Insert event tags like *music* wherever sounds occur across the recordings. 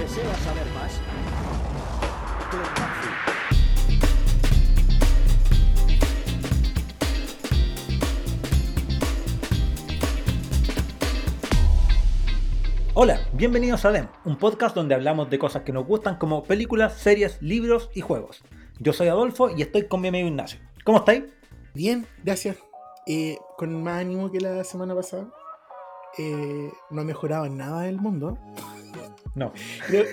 ¿Deseas saber más? Hola, bienvenidos a DEM, un podcast donde hablamos de cosas que nos gustan como películas, series, libros y juegos. Yo soy Adolfo y estoy con mi amigo Ignacio. ¿Cómo estáis? Bien, gracias. Eh, con más ánimo que la semana pasada. Eh, no ha mejorado en nada el mundo. No. Pero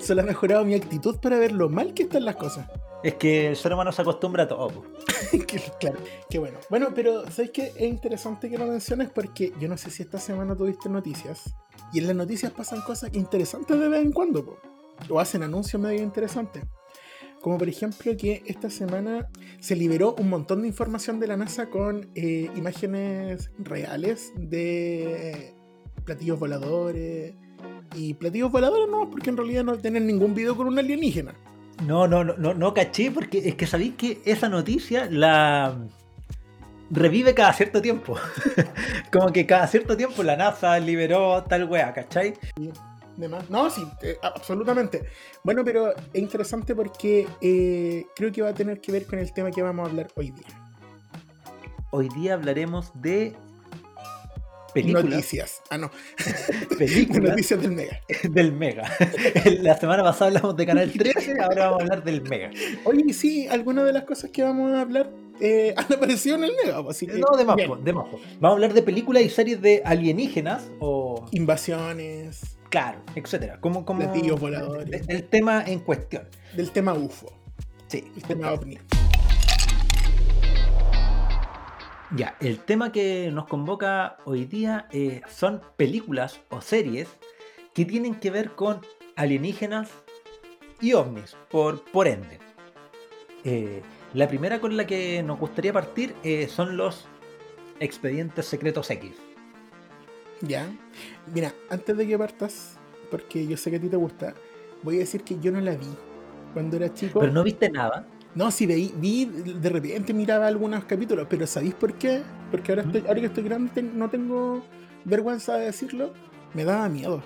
solo ha mejorado mi actitud para ver lo mal que están las cosas. Es que el ser humano se acostumbra a todo. *laughs* claro, qué bueno. Bueno, pero ¿sabes qué? Es interesante que lo menciones porque yo no sé si esta semana tuviste noticias. Y en las noticias pasan cosas interesantes de vez en cuando, po. o hacen anuncios medio interesantes. Como por ejemplo que esta semana se liberó un montón de información de la NASA con eh, imágenes reales de platillos voladores. Y platillos voladores no, porque en realidad no tienen ningún video con un alienígena. No, no, no, no, no caché porque es que sabéis que esa noticia la revive cada cierto tiempo. *laughs* Como que cada cierto tiempo la NASA liberó tal wea, ¿cachai? de más. No, sí, eh, absolutamente. Bueno, pero es interesante porque eh, creo que va a tener que ver con el tema que vamos a hablar hoy día. Hoy día hablaremos de películas, Noticias. Ah, no. *laughs* películas Noticias del Mega. *laughs* del Mega. La semana pasada hablamos de Canal *laughs* 13, ahora vamos a hablar del Mega. Oye, sí, algunas de las cosas que vamos a hablar eh, han aparecido en el Mega. pues, Así que, No, de más, de más. Vamos a hablar de películas y series de alienígenas o Invasiones, Claro, etcétera. Como, como Platillos voladores. de- del tema en cuestión. del tema UFO, Sí. el tema OVNI. Ya, el tema que nos convoca hoy día eh, son películas o series que tienen que ver con alienígenas y ovnis, por, por ende. Eh, la primera con la que nos gustaría partir eh, son los expedientes secretos X. Ya. Mira, antes de que partas, porque yo sé que a ti te gusta, voy a decir que yo no la vi cuando era chico. Pero no viste nada. No, sí, veí, vi, de repente miraba algunos capítulos, pero ¿sabéis por qué? Porque ahora, estoy, ahora que estoy grande no tengo vergüenza de decirlo, me daba miedo.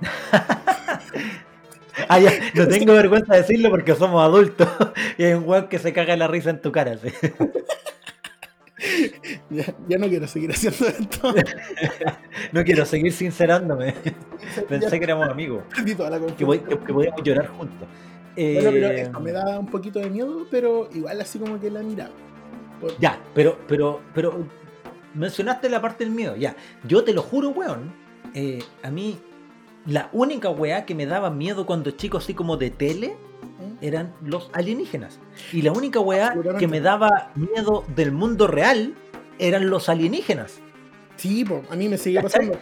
*laughs* Ah, ya, no tengo vergüenza de decirlo porque somos adultos *laughs* y hay un weón que se caga la risa en tu cara. ¿sí? *laughs* Ya, ya no quiero seguir haciendo esto. No quiero seguir sincerándome. Pensé que éramos amigos, que podíamos llorar juntos. Bueno, pero Eh, esto me da un poquito de miedo, pero igual así como que la miraba. Por- Ya, pero, pero, pero mencionaste la parte del miedo. Ya, yo te lo juro, weón. eh, a mí, la única weá que me daba miedo cuando chico, así como de tele, ¿Mm? eran los alienígenas. Y la única weá que me daba miedo del mundo real eran los alienígenas. Sí, po, a mí me ¿Cachai? pasando.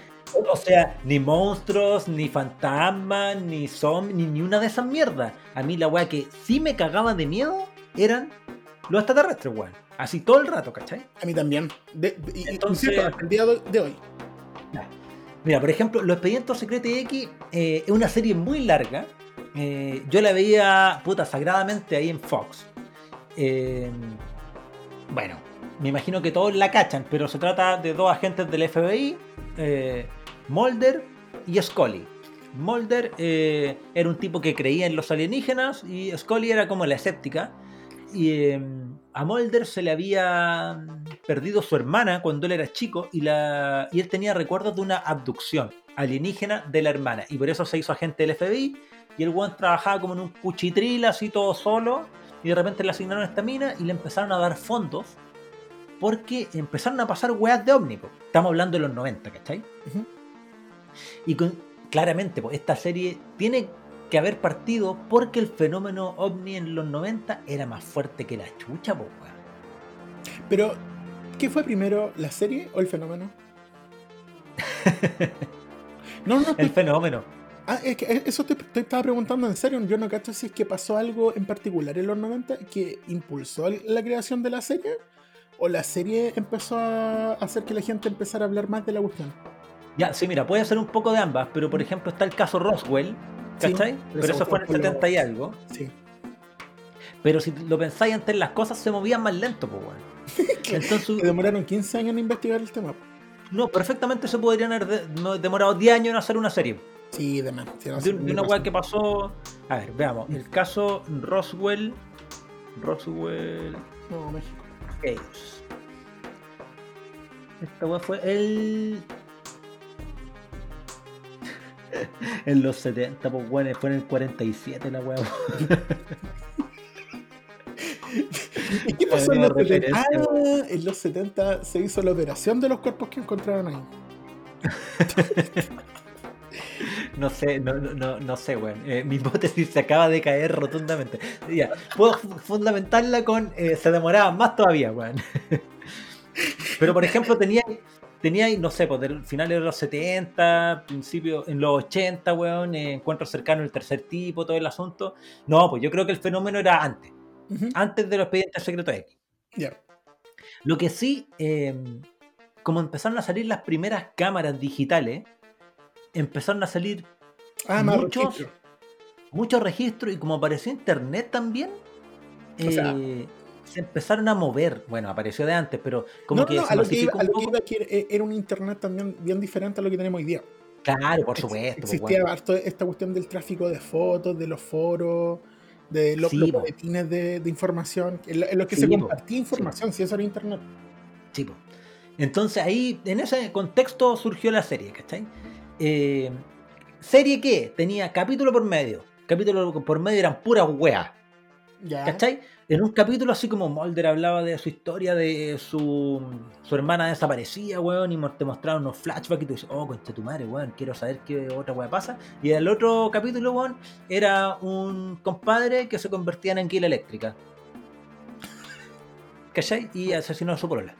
O sea, ni monstruos, ni fantasmas, ni zombies, ni, ni una de esas mierdas. A mí la weá que sí me cagaba de miedo eran los extraterrestres, weón. Así todo el rato, ¿cachai? A mí también. De- de- y- Entonces- hasta el día de hoy. Mira, por ejemplo, Los Expedientes Secretos X eh, es una serie muy larga. Eh, yo la veía, puta, sagradamente ahí en Fox. Eh, bueno, me imagino que todos la cachan, pero se trata de dos agentes del FBI, eh, Mulder y Scully. Mulder eh, era un tipo que creía en los alienígenas y Scully era como la escéptica. Y eh, a Mulder se le había perdido su hermana cuando él era chico y, la, y él tenía recuerdos de una abducción alienígena de la hermana. Y por eso se hizo agente del FBI. Y el weón trabajaba como en un cuchitril así todo solo. Y de repente le asignaron esta mina y le empezaron a dar fondos. Porque empezaron a pasar weas de ómnico. Estamos hablando de los 90, ¿cachai? Ujú. Y con- claramente, pues, esta serie tiene que haber partido porque el fenómeno ovni en los 90 era más fuerte que la chucha, pues, weón. Pero, ¿qué fue primero, la serie o el fenómeno? *laughs* No, no, El fenómeno. Ah, es que eso te, te estaba preguntando en serio. Yo no cacho si es que pasó algo en particular en los 90 que impulsó la creación de la serie o la serie empezó a hacer que la gente empezara a hablar más de la cuestión. Ya, sí, mira, puede ser un poco de ambas, pero por ejemplo está el caso Roswell, Sí, ¿cachai? pero pero eso fue en el fue lo- 70 y algo. Sí. Pero si lo pensáis antes, las cosas se movían más lento, pues, weón. *laughs* Entonces, Que demoraron 15 años en investigar el tema. no, perfectamente se podrían haber de- no, demorado 10 años en hacer una serie. Sí, demás. de, una weá que pasó. A ver, veamos. El caso Roswell. Roswell. No, México. Case. Esta weá fue el. *laughs* en los 70, pues bueno, fue en el 47 la weá. *laughs* ¿Y qué pasó en los 70? Ah, en los 70 se hizo la operación de los cuerpos que encontraron ahí. *laughs* No sé, no, no, no sé, weón. Eh, mi hipótesis se acaba de caer rotundamente. Ya, puedo fundamentarla con eh, se demoraba más todavía, weón. Pero por ejemplo, tenía, tenía no sé, pues del finales de los 70, principio en los 80, weón, eh, encuentros cercanos el tercer tipo, todo el asunto. No, pues yo creo que el fenómeno era antes. Antes de los expedientes secretos X. Lo que sí, em, como empezaron a salir las primeras cámaras digitales, empezaron a salir ah, muchos, muchos registros y como apareció internet también, eh, se empezaron a mover. Bueno, apareció de antes, pero como que... a lo que, iba, que era un internet también bien diferente a lo que tenemos hoy día. Claro, por supuesto. Pues, existía esta cuestión del tráfico de fotos, de los foros, de los, boletines de, información, en lo, que se compartía información, si eso era internet. Sí, Entonces ahí, en ese contexto surgió la serie, ¿cachai? Eh, serie que tenía capítulo por medio. Capítulo por medio eran puras weas. ¿Cachai? En un capítulo así como Mulder hablaba de su historia, de su, su hermana desaparecía, weón, y te mostraron unos flashbacks y tú dices, oh, concha tu madre, weón, quiero saber qué otra wea pasa. Y el otro capítulo, weón, era un compadre que se convertía en anguila eléctrica. ¿Cachai? Y asesinó a su polola.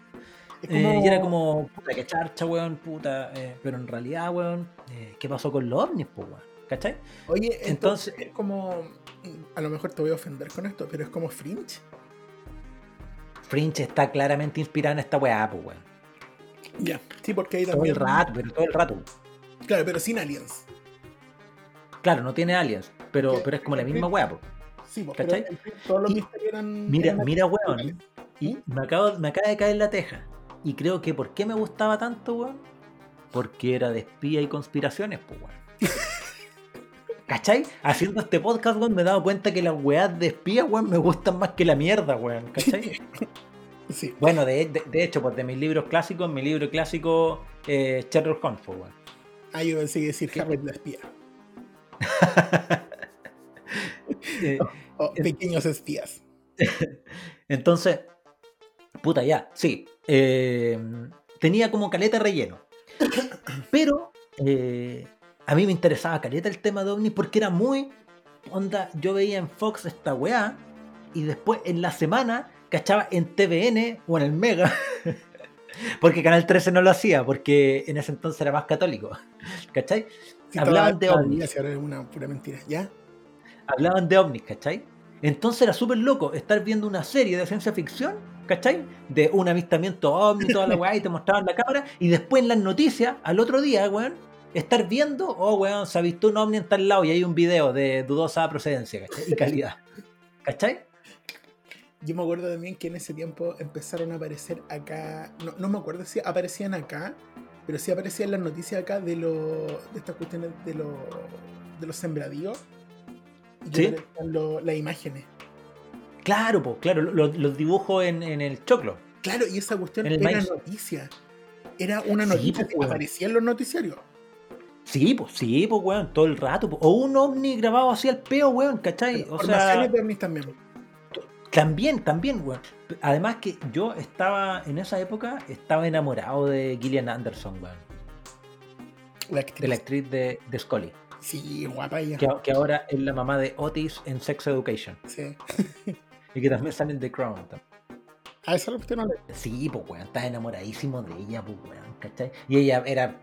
Eh, y era como, puta, que charcha, weón, puta. Eh, pero en realidad, weón, eh, ¿qué pasó con los ovnis, pues, weón? ¿Cachai? Oye, entonces, es como. A lo mejor te voy a ofender con esto, pero es como Fringe. Fringe está claramente inspirada en esta weá, pues, weón. Ya, sí, porque ahí también. Todo el rato, pero todo el rato. Claro, pero sin aliens. Claro, no tiene aliens, pero, pero es como la misma weá, pues. Sí, pues, ¿cachai? todos los misterios eran. Mira, mira, weón. Y me, acabo, me acaba de caer la teja. Y creo que ¿por qué me gustaba tanto, weón? Porque era de espía y conspiraciones, pues, weón. *laughs* ¿Cachai? Haciendo este podcast, weón, me he dado cuenta que las weas de espía, weón, me gustan más que la mierda, weón. ¿Cachai? *laughs* Sí. Bueno, de, hecho, pues de mis libros clásicos, mi libro clásico, eh, Sherlock Holmes, pues, weón. Ah, yo pensé que decir Harry la espía. *laughs* Eh, *laughs* pequeños espías. Entonces, puta, ya, sí. Eh, tenía como caleta relleno. *coughs* Pero eh, a mí me interesaba caleta el tema de OVNI porque era muy. Onda, yo veía en Fox esta weá y después en la semana cachaba en TVN o en el Mega. *laughs* porque Canal 13 no lo hacía, porque en ese entonces era más católico. *laughs* ¿Cachai? Hablaban de ovnis. una pura mentira, ¿ya? Hablaban de ovnis, ¿cachai? Entonces era súper loco estar viendo una serie de ciencia ficción ¿cachai? De un avistamiento ovni, toda la weá, y te mostraban la cámara, y después en las noticias, al otro día, weón, estar viendo, oh, weón, se ha visto un ovni en tal lado y hay un video de dudosa procedencia, ¿cachai? Y calidad. ¿Cachai? Yo me acuerdo también que en ese tiempo empezaron a aparecer acá, no, me acuerdo si aparecían acá, pero sí aparecían las noticias acá de, lo, de estas cuestiones de, lo, de los sembradíos. Y ¿Sí? las imágenes. Claro, pues, claro, los dibujos en, el choclo. Claro, y esa cuestión era noticia. Era una noticia que aparecía en los noticiarios. Sí, pues, sí, pues, weón, todo el rato. O un ovni grabado así al peo, weón, ¿cachai? O sea, de también. También, también, weón. Además que yo estaba, en esa época, estaba enamorado de Gillian Anderson, weón. La actriz. De la actriz de, de Scully. Sí, guapa ella. Que, que, ahora es la mamá de Otis en Sex Education. Sí. Y que también sale en The Crown. Ah, esa lo usted no Sí, pues weón, está enamoradísimo de ella, pues weón, ¿cachai? Y ella era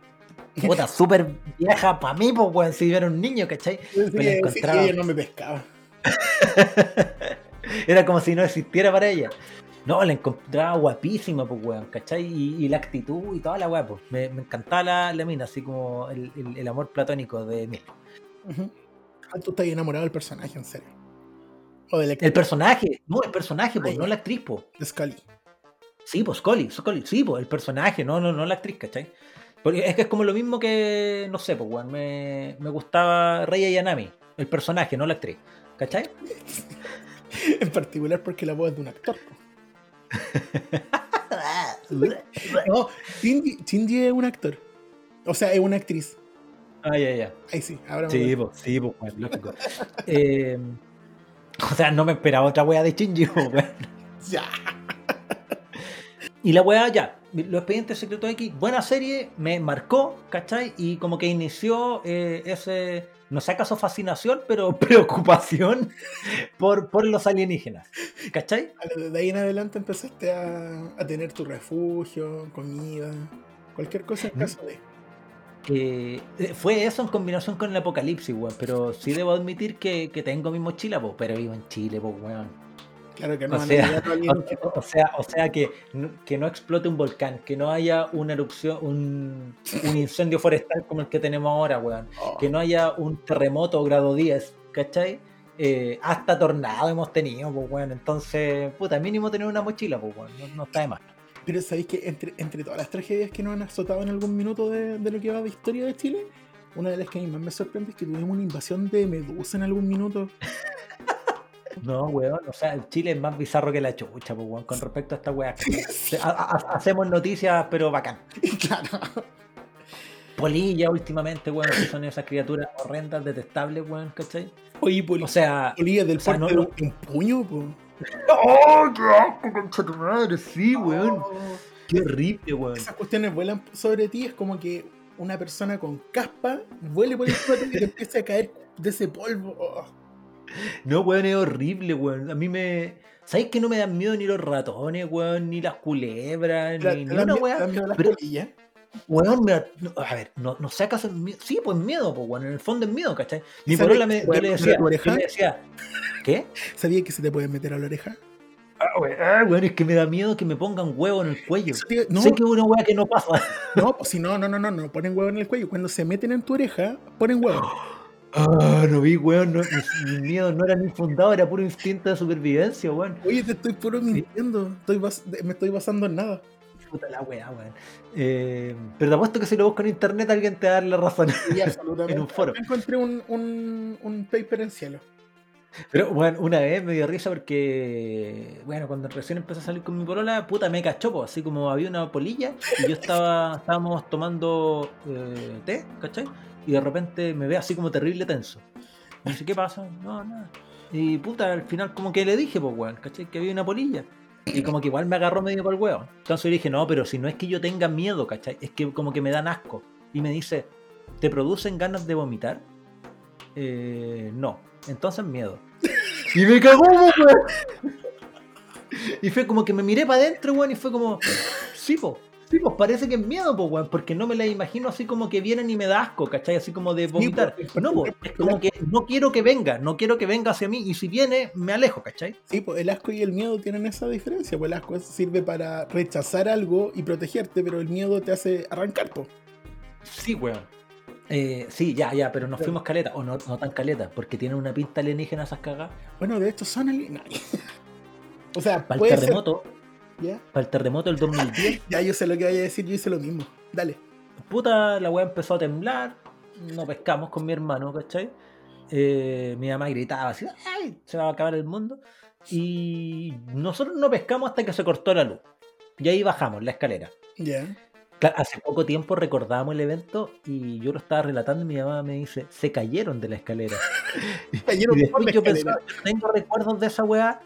*laughs* puta súper vieja para mí, pues weón, si yo era un niño, ¿cachai? Sí, encontraba... ella no me pescaba. *laughs* era como si no existiera para ella. No, la encontraba guapísima, pues, weón, ¿cachai? Y, la actitud y toda la weá, pues. Me, encantaba la, la, mina, así como el, el, amor platónico de mí. Ah, tú estás enamorado del personaje, en serio el personaje, no, el personaje, pues, no la actriz, pues. Scully. Sí, pues Scully, Scully, sí, pues el personaje, no, no, no la actriz, ¿cachai? Porque es que es como lo mismo que, no sé, pues, weón, me, me gustaba Rey Yanami, el personaje, no la actriz. ¿Cachai? *laughs* en particular porque la voz es de un actor. *laughs* no, Cindy, es un actor. O sea, es una actriz. Ah, ya, ya. Ahí sí, ahora Sí, pues, sí, pues, lógico. eh, o sea, no me esperaba otra wea de Shinji, *laughs* weón. Ya. Y la weá ya, Los Expedientes Secretos X, buena serie, me marcó, ¿cachai? Y como que inició eh, ese, no sé acaso fascinación, pero *laughs* preocupación por, por los alienígenas, ¿cachai? De ahí en adelante empezaste a, a tener tu refugio, comida, cualquier cosa en caso de... Eh, fue eso en combinación con el apocalipsis, weón. Pero sí debo admitir que, que tengo mi mochila, po, pero vivo en Chile, pues, weón. Claro que no, o sea, o, sea, o sea que, que no explote un volcán, que no haya una erupción, un, un incendio forestal como el que tenemos ahora, weón. Oh. Que no haya un terremoto grado 10, ¿cachai? Eh, hasta tornado hemos tenido, pues, weón. Entonces, puta, mínimo tener una mochila, pues, weón. No, está de más. Pero sabéis que entre, entre todas las tragedias que nos han azotado en algún minuto de, de lo que va de historia de Chile, una de las que a mí más me sorprende es que tuvimos una invasión de medusa en algún minuto. *laughs* No, weón, o sea, el Chile es más bizarro que la chucha, pues, weón, con respecto a esta weá. hacemos noticias, pero bacán. *laughs* Claro. Polilla últimamente, weón, que son esas criaturas horrendas, detestables, weón, ¿cachai? Oye, polilla. O sea, polilla del o de un puño, po. ¡Oh, qué asco, concha tu madre! Sí, weón. Oh. Qué horrible, weón. Esas cuestiones vuelan sobre ti, es como que una persona con caspa vuele por el suelo y te *laughs* empieza a caer de ese polvo. Oh. No, weón, es horrible, weón. A mí me. ¿Sabes que no me dan miedo ni los ratones, weón? Ni las culebras, ni, ni una weón. Pero, weón, me, a ver, no, no sé acaso. Sí, pues miedo, pues, weón. En el fondo es miedo, ¿cachai? Ni por la me, yo, le decía, yo le decía. ¿Qué? ¿Sabía que se te puede meter a la oreja? Ah, weón, ah, es que me da miedo que me pongan huevo en el cuello. no, sé que es una weá que no pasa. No, pues si no, no, no, no, no ponen huevo en el cuello. Cuando se meten en tu oreja, ponen huevo. *gasps* *laughs* Ah, no vi, weón. No, mi, miedo no era ni fundado, era puro instinto de supervivencia, weón. Oye, te estoy puro mintiendo. Estoy me estoy basando en nada. Puta la weá, weón. Eh, pero te apuesto que si lo busco en internet alguien te va a dar la razón. Sí, *laughs* absolutamente. en un foro. Encontré un, un, un paper en cielo. Pero, bueno, una vez me dio risa porque, bueno, cuando recién empecé a salir con mi polola, puta, me cachó, así como había una polilla y yo estaba, estábamos tomando eh, té, ¿cachai? Y de repente me ve así como terrible tenso. Me dice, ¿qué pasa? No, nada. Y puta, al final como que le dije, pues weón, ¿cachai? Que había una polilla. Y como que igual me agarró medio por el huevo. Entonces le dije, no, pero si no es que yo tenga miedo, ¿cachai? Es que como que me dan asco. Y me dice, ¿te producen ganas de vomitar? Eh, no. Entonces miedo. *laughs* Y me cagó, weón. Y fue como que me miré para adentro, weón, y fue como, sí, po. Sí, pues parece que es miedo, pues, weón, porque no me la imagino así como que vienen y me da asco, ¿cachai? Así como de vomitar. no, pues, es como que no quiero que venga, no quiero que venga hacia mí, y si viene, me alejo, ¿cachai? Sí, pues el asco y el miedo tienen esa diferencia, pues el asco sirve para rechazar algo y protegerte, pero el miedo te hace arrancar, pues. Sí, weón. Eh, sí, ya, ya, pero nos fuimos caleta, o no, no tan caleta, porque tienen una pinta alienígena esas cagas. Bueno, de hecho son alienígenas. *laughs* o sea, para el terremoto. Para el terremoto del 2010. *laughs* ya, yo sé lo que vaya a decir, yo hice lo mismo. Dale. Puta, la weá empezó a temblar. No pescamos con mi hermano, ¿cachai? Eh, mi mamá gritaba así, ¡ay! Se va a acabar el mundo. Y nosotros no pescamos hasta que se cortó la luz. Y ahí bajamos la escalera. Ya. Hace poco tiempo recordábamos el evento y yo lo estaba relatando y mi mamá me dice, se cayeron de la escalera. *laughs* cayeron y después yo pensaba, tengo recuerdos de esa weá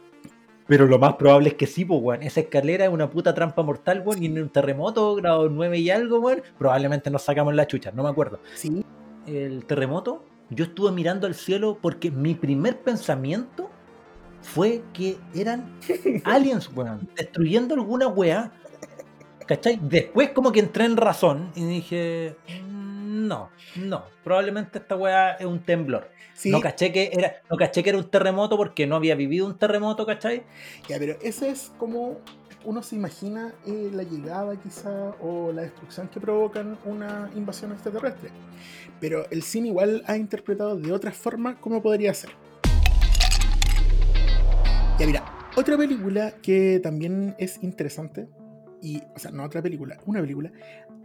pero lo más probable es que sí, pues, weón. Esa escalera es una puta trampa mortal, weón. Y en un terremoto, grado 9 y algo, weón, probablemente nos sacamos la chucha, no me acuerdo. Sí. El terremoto, yo estuve mirando al cielo porque mi primer pensamiento fue que eran *laughs* aliens, weón, destruyendo alguna weá. ¿Cachai? Después como que entré en razón y dije, no, no, probablemente esta weá es un temblor. No, caché que era, no caché que era un terremoto porque no había vivido un terremoto, ¿cachai? Ya, pero ese es como uno se imagina eh, la llegada quizá o la destrucción que provocan una invasión extraterrestre. Pero el cine igual ha interpretado de otra forma cómo podría ser. Ya mira, otra película que también es interesante y, o sea, no otra película, una película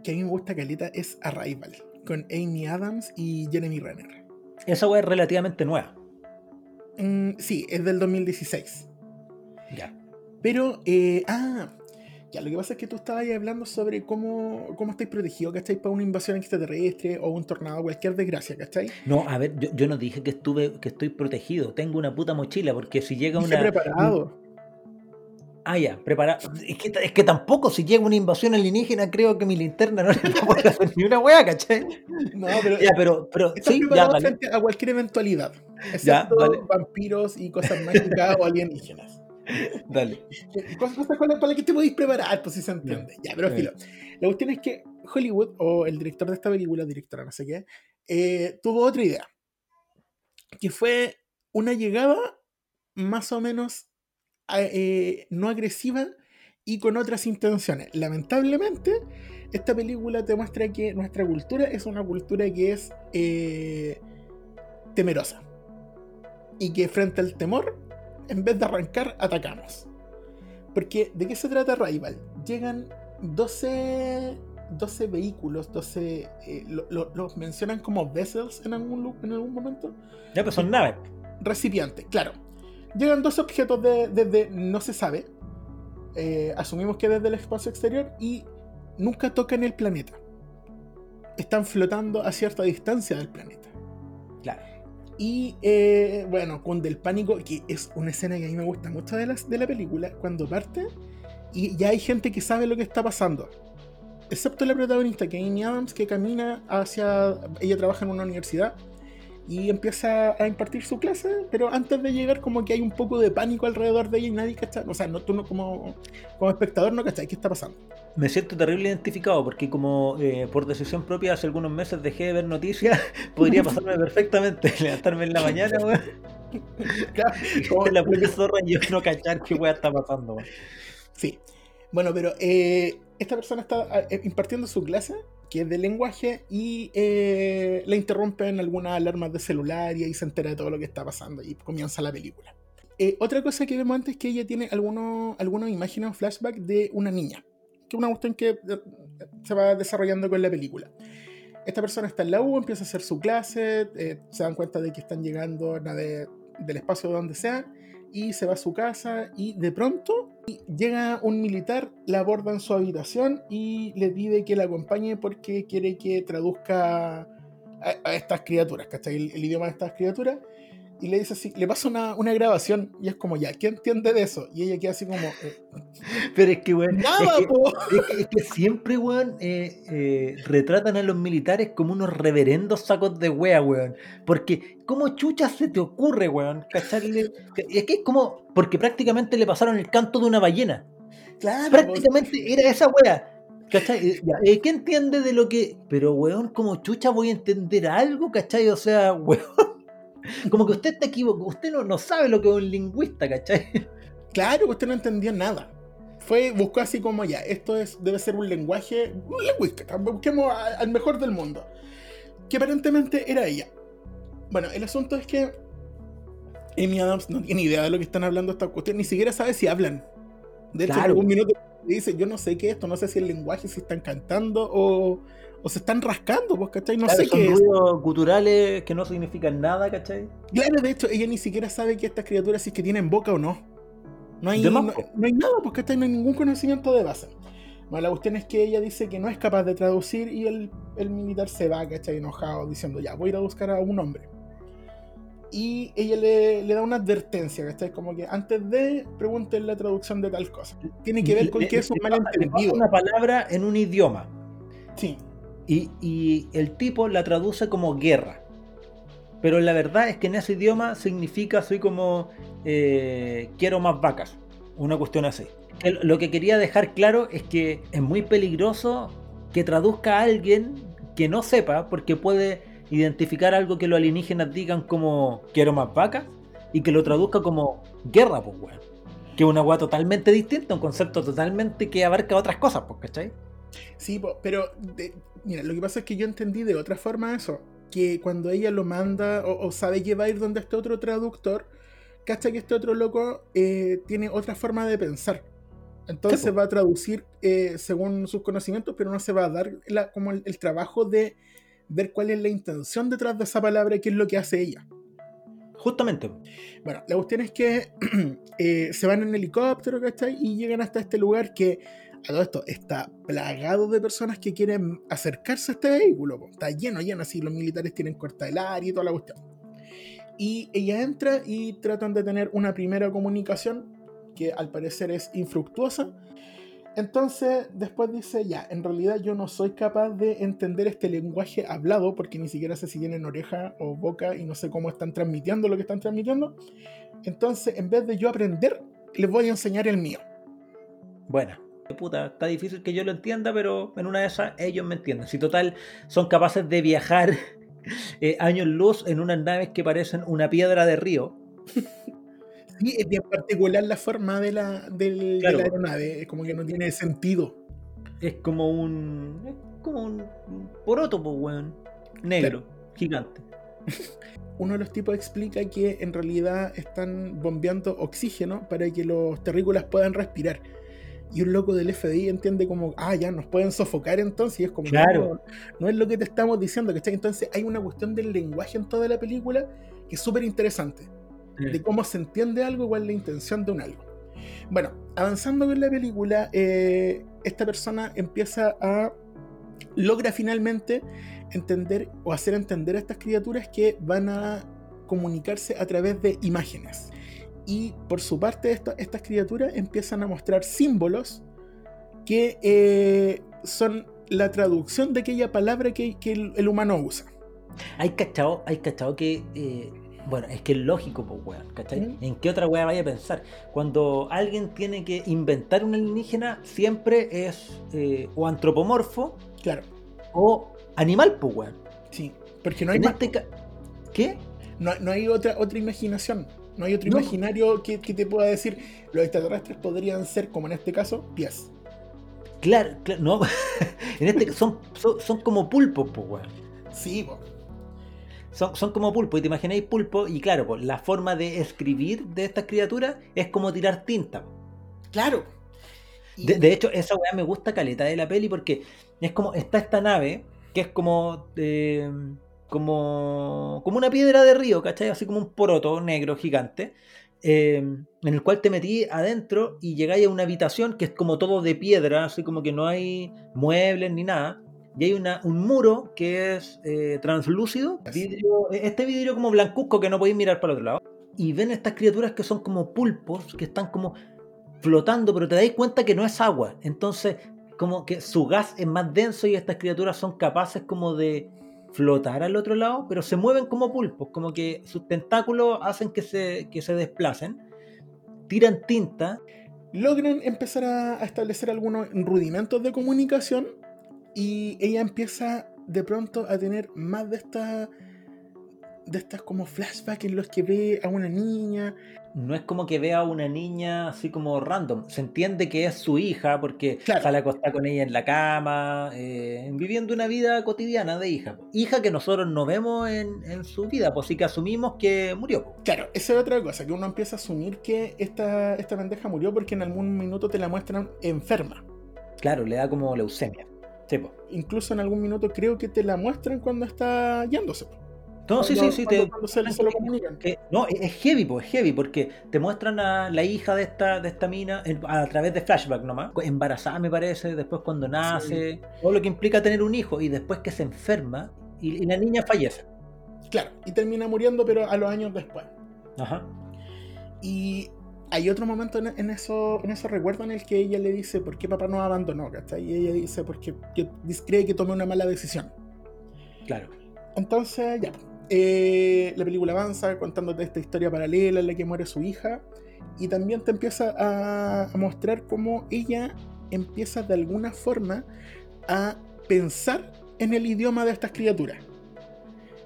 que a mí me gusta caleta es Arrival, con Amy Adams y Jeremy Renner. Esa weá es relativamente nueva. Mm, sí, es del 2016. Ya. Pero, eh, ah, ya, lo que pasa es que tú estabas ahí hablando sobre cómo, cómo estáis protegidos, ¿cachai? Para una invasión extraterrestre o un tornado, cualquier desgracia, ¿cachai? No, a ver, yo, yo no dije que estuve, que estoy protegido. Tengo una puta mochila, porque si llega una. preparado. Ah, ya, preparado. Es que, es que tampoco si llega una invasión alienígena, creo que mi linterna no le puede hacer ni una weá, ¿cachai? No, pero, Ya, pero, pero sí, ya, vale. frente a cualquier eventualidad. Ya, Excepto vale. vampiros y cosas mágicas o alienígenas. *laughs* Dale. Cosas, cosas con las para las que te podéis preparar, pues si se entiende. Ya, pero Ya. filo. La cuestión es que Hollywood, o el director de esta película, directora, no sé qué, eh, tuvo otra idea. Que fue una llegada más o menos eh, no agresiva y con otras intenciones. Lamentablemente, esta película te muestra que nuestra cultura es una cultura que es eh, temerosa. Y que frente al temor, en vez de arrancar, atacamos. Porque, ¿de qué se trata Rival? Llegan 12, 12 vehículos, 12... eh, lo- lo- los mencionan como vessels en algún, en algún momento. Ya, pues son naves. Recipientes, claro. Llegan dos objetos de- desde no se sabe. eh, asumimos que desde el espacio exterior y nunca tocan el planeta. Están flotando a cierta distancia del planeta. Claro. Y eh, bueno, con del pánico, que es una escena que a mí me gusta mucho de, las, de la película, cuando parte y ya hay gente que sabe lo que está pasando. Excepto la protagonista, que Amy Adams, que camina hacia... Ella trabaja en una universidad y empieza a impartir su clase, pero antes de llegar como que hay un poco de pánico alrededor de ella y nadie cacha. O sea, no, tú no, como, como espectador no cachai qué está pasando. Me siento terrible identificado porque como eh, por decisión propia hace algunos meses dejé de ver noticias, *laughs* podría pasarme perfectamente *laughs* levantarme en la mañana, weón, Como- *laughs* de la puta zorra y yo no cachar qué weá está pasando, weón. Sí. Bueno, pero eh, esta persona está eh, impartiendo su clase, que es de lenguaje, y eh, la interrumpen algunas alarmas de celular y ahí se entera de todo lo que está pasando y comienza la película. Eh, otra cosa que vemos antes es que ella tiene algunos, algunas imágenes flashback de una niña, que es una cuestión que eh, se va desarrollando con la película. Esta persona está en la U, empieza a hacer su clase, eh, se dan cuenta de que están llegando nave del espacio de donde sea, y se va a su casa y de pronto llega un militar, la aborda en su habitación y le pide que la acompañe porque quiere que traduzca a, estas criaturas, ¿cachai? El, el idioma de estas criaturas. Y le dice así, le pasa una, una grabación y es como, ya, ¿qué entiende de eso? Y ella queda así como, eh, Pero es que, weón, es ¡nada, que-! Es que, es que siempre, weón, eh, eh, retratan a los militares como unos reverendos sacos de wea, weón. Porque, ¿cómo chucha se te ocurre, weón? ¿Cacharle? Es que es como, porque prácticamente le pasaron el canto de una ballena. Claro. Prácticamente era esa wea. ¿Cachai? Eh, ¿Qué entiende de lo que.? Pero, weón, como chucha voy a entender algo, ¿cachai? O sea, *laughs* weón. Como que usted está equivocado. Usted no, no sabe lo que es un lingüista, ¿cachai? Claro, usted no entendió nada. Fue, buscó así como ya, esto es, debe ser un lenguaje, un lingüista, busquemos a- al mejor del mundo. Que aparentemente era ella. Bueno, el asunto es que Amy Adams no tiene idea de lo que están hablando esta cuestión, ni siquiera sabe si hablan. De hecho, en Claro. algún minuto dice, yo no sé qué es esto, no sé si el lenguaje, si están cantando o, o se están rascando, pues, ¿cachai? No Claro, sé son qué es. ruidos guturales que no significan nada, ¿cachai? Claro, de hecho, ella ni siquiera sabe que estas criaturas si es que tienen boca o no. No hay, no, no hay nada, porque no hay ningún conocimiento de base. Bueno, la cuestión es que ella dice que no es capaz de traducir y el, el militar se va, ¿cachai? Enojado, diciendo, ya, voy a ir a buscar a un hombre. Y ella le, le da una advertencia, ¿cachai? Como que antes de pregunten la traducción de tal cosa. Tiene que ver con Le- que es un malentendido. una palabra en un idioma Sí, y, el tipo la traduce como guerra. Pero la verdad es que en ese idioma significa así como eh, quiero más vacas. Una cuestión así. Lo que quería dejar claro es que es muy peligroso que traduzca a alguien que no sepa porque puede identificar algo que los alienígenas digan como quiero más vacas y que lo traduzca como guerra, pues weón. Que es una weá totalmente distinta, un concepto totalmente que abarca otras cosas, pues, ¿cachai? Sí, pero mira, lo que pasa es que yo entendí de otra forma eso, que cuando ella lo manda o, o sabe que va a ir donde este otro traductor, cacha que este otro loco eh, tiene otra forma de pensar. Entonces va a traducir eh, según sus conocimientos, pero no se va a dar como el, trabajo de ver cuál es la intención detrás de esa palabra y qué es lo que hace ella. Justamente. Bueno, la cuestión es que *clears throat* eh, se van en helicóptero, ¿cachai? Y llegan hasta este lugar que, a todo esto, está plagado de personas que quieren acercarse a este vehículo. Está lleno, lleno, así los militares tienen corta el área y toda la cuestión. Y ella entra y tratan de tener una primera comunicación que al parecer es infructuosa. Entonces después dice, ya, en realidad yo no soy capaz de entender este lenguaje hablado porque ni siquiera sé si tienen oreja o boca y no sé cómo están transmitiendo lo que están transmitiendo. Entonces, en vez de yo aprender, les voy a enseñar el mío. Bueno, puta, está difícil que yo lo entienda, pero en una de esas ellos me entienden. Si total son capaces de viajar *laughs* eh, años luz en unas naves que parecen una piedra de río. Sí, es bien particular la forma de la, de la aeronave, es como que no tiene sentido. Es como un. Es como un poroto, pues, weón. Negro, gigante. *laughs* Uno de los tipos explica que en realidad están bombeando oxígeno para que los terrícolas puedan respirar. Y un loco del FBI entiende como, ah, ya nos pueden sofocar entonces. Y es como, claro. no, es lo que te estamos diciendo, ¿cachai? Entonces hay una cuestión del lenguaje en toda la película que es súper interesante de cómo se entiende algo, cuál es la intención de un algo. Bueno, avanzando con la película, eh, esta persona empieza a. logra finalmente entender o hacer entender a estas criaturas que van a comunicarse a través de imágenes. Y por su parte, estas criaturas empiezan a mostrar símbolos que eh, son la traducción de aquella palabra que, el, humano usa. Hay cachado, hay cachado que eh, bueno, es que es lógico, pues, weón, ¿cachai? ¿En qué otra weá vaya a pensar? Cuando alguien tiene que inventar un alienígena, siempre es eh, o antropomorfo, claro, o animal, pues, weón. Sí, porque no hay este ¿Qué? No, hay otra, otra imaginación. No hay otro imaginario que, te pueda decir los extraterrestres podrían ser, como en este caso, pies. Claro, claro, no. *laughs* en este son, son, son como pulpos, pues, weón. Sí, pues son, como pulpo, y te imagináis pulpo, y claro, la forma de escribir de estas criaturas es como tirar tinta. Claro. De, hecho, esa weá me gusta caleta de la peli porque es como, está esta nave, que es como, eh, como, como una piedra de río, ¿cachai? Así como un poroto negro gigante, eh, en el cual te metí adentro y llegáis a una habitación que es como todo de piedra, así como que no hay muebles ni nada y hay una, un muro que es eh, translúcido, vidrio, e, este vidrio como blancuzco que no podéis mirar para el otro lado. Y ven estas criaturas que son como pulpos, que están como flotando, pero te dais cuenta que no es agua. Entonces, como que su gas es más denso y estas criaturas son capaces como de flotar al otro lado, pero se mueven como pulpos, como que sus tentáculos hacen que se, que se desplacen, tiran tinta. Logran empezar a establecer algunos rudimentos de comunicación y ella empieza de pronto a tener más de estas de estas como flashbacks en los que ve a una niña. No es como que vea a una niña así como random. Se entiende que es su hija porque sale a acostar con ella en la cama, eh, viviendo una vida cotidiana de hija. Hija que nosotros no vemos en, su vida, pues sí que asumimos que murió. Claro, esa es otra cosa, que uno empieza a asumir que esta, esta pendeja murió porque en algún minuto te la muestran enferma. Claro, le da como leucemia. Incluso en algún minuto creo que te la muestran cuando está yéndose. No, sí, sí, sí. *laughs* no, es heavy, pues, es heavy, porque te muestran a la hija de esta, de esta mina a través de flashback nomás. Embarazada, me parece, después cuando nace, todo lo que implica tener un hijo, y después que se enferma y, y la niña fallece. Claro, y termina muriendo, pero a los años después. Ajá. Y hay otro momento en, eso, en ese recuerdo en el que ella le dice por qué papá nos abandonó, ¿cachai? Y ella dice porque cree que tomé una mala decisión. Claro. Entonces, ya. Eh, la película avanza contándote esta historia paralela en la que muere su hija. Y también te empieza a, a mostrar cómo ella empieza de alguna forma a pensar en el idioma de estas criaturas.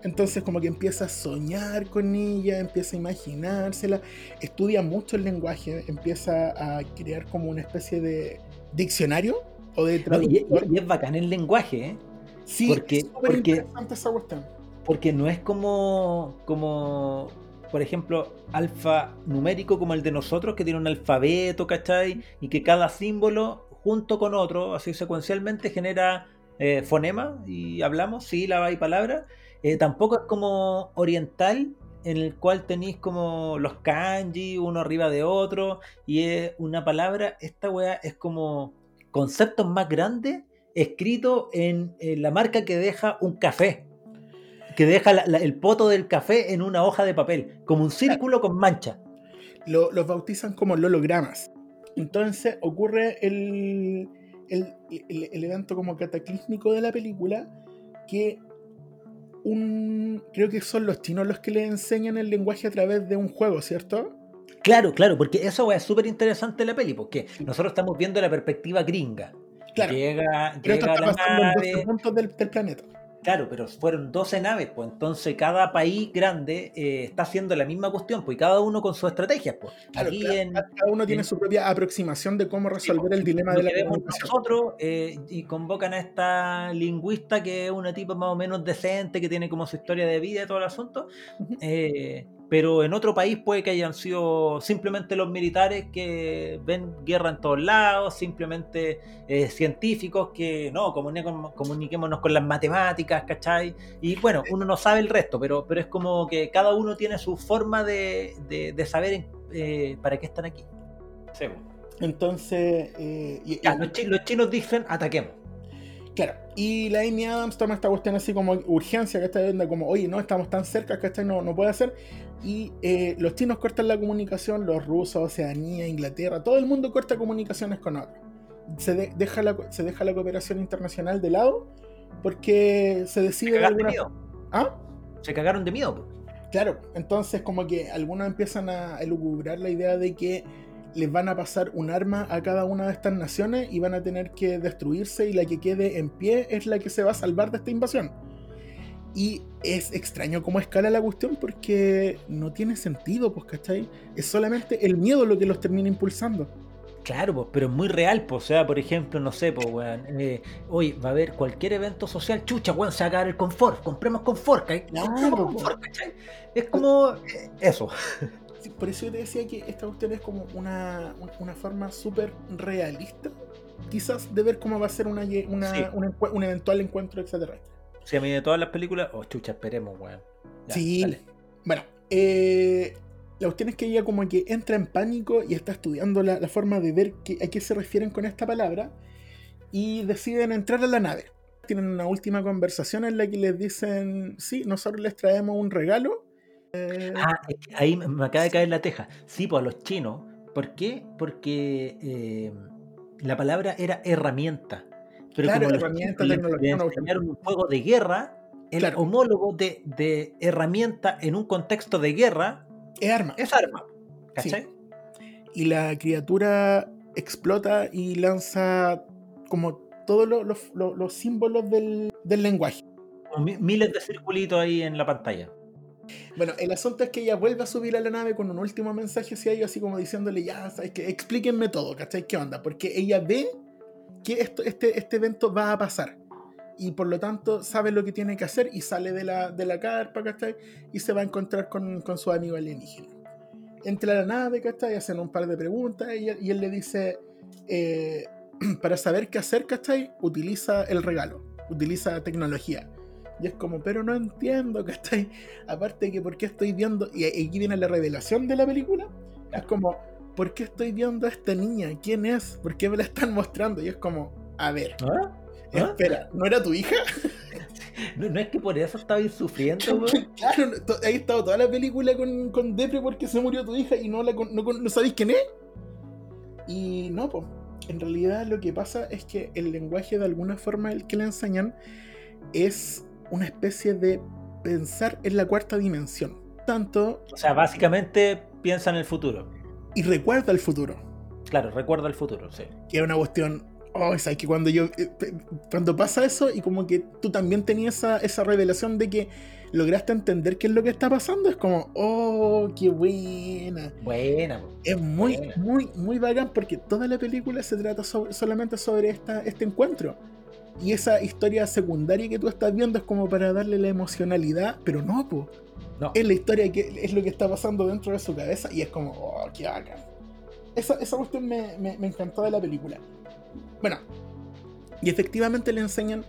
Entonces como que empieza a soñar con ella, empieza a imaginársela, estudia mucho el lenguaje, empieza a crear como una especie de diccionario o de traductor. y, es bacán el lenguaje, ¿eh? Sí, porque, es porque, interesante esa Porque no es como, como por ejemplo, alfanumérico como el de nosotros, que tiene un alfabeto, ¿cachai? Y que cada símbolo, junto con otro, así secuencialmente, genera eh, fonema y hablamos, sílaba y palabra. Eh, tampoco es como oriental, en el cual tenéis como los kanji, uno arriba de otro, y es una palabra, esta weá es como conceptos más grandes escrito en, la marca que deja un café, que deja el poto del café en una hoja de papel, como un círculo con mancha. los bautizan como hologramas. Entonces ocurre el, el, el, evento como cataclísmico de la película que un. Creo que son los chinos los que le enseñan el lenguaje a través de un juego, ¿cierto? Claro, claro, porque eso es súper interesante en la peli, porque nosotros estamos viendo la perspectiva gringa. Claro. Llega, llega a la nave. puntos del, del planeta. Claro, pero fueron 12 naves, pues entonces cada país grande eh, está haciendo la misma cuestión, pues cada uno con su estrategia, pues. cada, uno tiene su propia aproximación de cómo resolver pues, el dilema de la comunicación. Nosotros eh, y convocan a esta lingüista que es una tipo más o menos decente, que tiene como su historia de vida y todo el asunto pero en otro país puede que hayan sido simplemente los militares que ven guerra en todos lados, simplemente eh, científicos que no, comuniquémonos con las matemáticas, ¿cachai? Y bueno, uno no sabe el resto, pero, pero es como que cada uno tiene su forma de, de, saber eh, para qué están aquí. Entonces, eh, los chinos dicen ataquemos. Claro, y la Amy Adams toma esta cuestión así como urgencia, que está viendo como, oye, no estamos tan cerca, que no, no puede hacer. Y eh, los chinos cortan la comunicación, los rusos, Oceanía, Inglaterra, todo el mundo corta comunicaciones con otros. Se, deja la, se deja la cooperación internacional de lado porque se decide. Se cagaron de, miedo. ¿Ah? Se cagaron de miedo. Claro, entonces como que algunos empiezan a elucubrar la idea de que les van a pasar un arma a cada una de estas naciones y van a tener que destruirse y la que quede en pie es la que se va a salvar de esta invasión. Y es extraño cómo escala la cuestión porque no tiene sentido, pues, ¿cachai? Es solamente el miedo lo que los termina impulsando. Claro, pues, pero es muy real, pues, o sea, por ejemplo, no sé, pues, weón, eh, hoy va a haber cualquier evento social, chucha, weón, se va a caer el confort, compremos confort, ¿cachai? confort, ¿cachai? Es como eh, eso. *laughs* por eso yo te decía que esta cuestión es como una, forma súper realista, quizás, de ver cómo va a ser una, un eventual encuentro extraterrestre. Sí, a mí de todas las películas, oh chucha, esperemos, weón. sí, bueno, eh, la cuestión es que ella como que entra en pánico y está estudiando la, forma de ver a qué se refieren con esta palabra y deciden entrar a la nave. Tienen una última conversación en la que les dicen, sí, nosotros les traemos un regalo Ah, ahí me acaba de caer la teja. Sí, pues a los chinos. ¿Por qué? Porque eh, la palabra era herramienta. Pero como herramienta, le, enseñaron un juego de guerra, el homólogo de, herramienta en un contexto de guerra es arma. Es arma. ¿Cachai? Y la criatura explota y lanza como todos los, símbolos del, del lenguaje. Miles de circulitos ahí en la pantalla. Bueno, el asunto es que ella vuelve a subir a la nave con un último mensaje hacia ellos, así como diciéndole, ya, sabes que explíquenme todo, ¿cachai? ¿Qué onda? Porque ella ve que esto, este, este evento va a pasar. Y por lo tanto sabe lo que tiene que hacer y sale de la, de la carpa, ¿cachai? Y se va a encontrar con, con su amigo alienígena. Entra a la nave, ¿cachai? Hacen un par de preguntas y, él le dice, eh, *clears throat* para saber qué hacer, ¿cachai? Utiliza el regalo, utiliza tecnología. Y es como, pero no entiendo, *laughs* ¿cachai? Aparte que, ¿por qué estoy viendo? Y aquí viene la revelación de la película. Es como, ¿por qué estoy viendo a esta niña? ¿Quién es? ¿Por qué me la están mostrando? Y es como, a ver. ¿Ah? ¿Ah? Espera, ¿no era tu hija? *laughs* No, es que por eso estabais sufriendo, Claro, ahí estado toda la película con, con Depre porque se murió tu hija y no, la, no, no sabéis quién es. Y no, pues. En realidad lo que pasa es que el lenguaje de alguna forma el que le enseñan es una especie de pensar en la cuarta dimensión. Tanto. O sea, básicamente piensa en el futuro. Y recuerda el futuro. Claro, recuerda el futuro, sí. Que es una cuestión. Oh, sabes que cuando yo. Eh, cuando pasa eso, y como que tú también tenías esa, esa revelación de que lograste entender qué es lo que está pasando, es como, oh, qué buena. Buena. Es muy, muy, muy bacán porque toda la película se trata solamente sobre esta, este encuentro Y esa historia secundaria que tú estás viendo es como para darle la emocionalidad, pero no, po. No. Es la historia que es lo que está pasando dentro de su cabeza y es como, oh, qué bacán. Esa, esa cuestión me, me, me encantó de la película. Bueno, y efectivamente le enseñan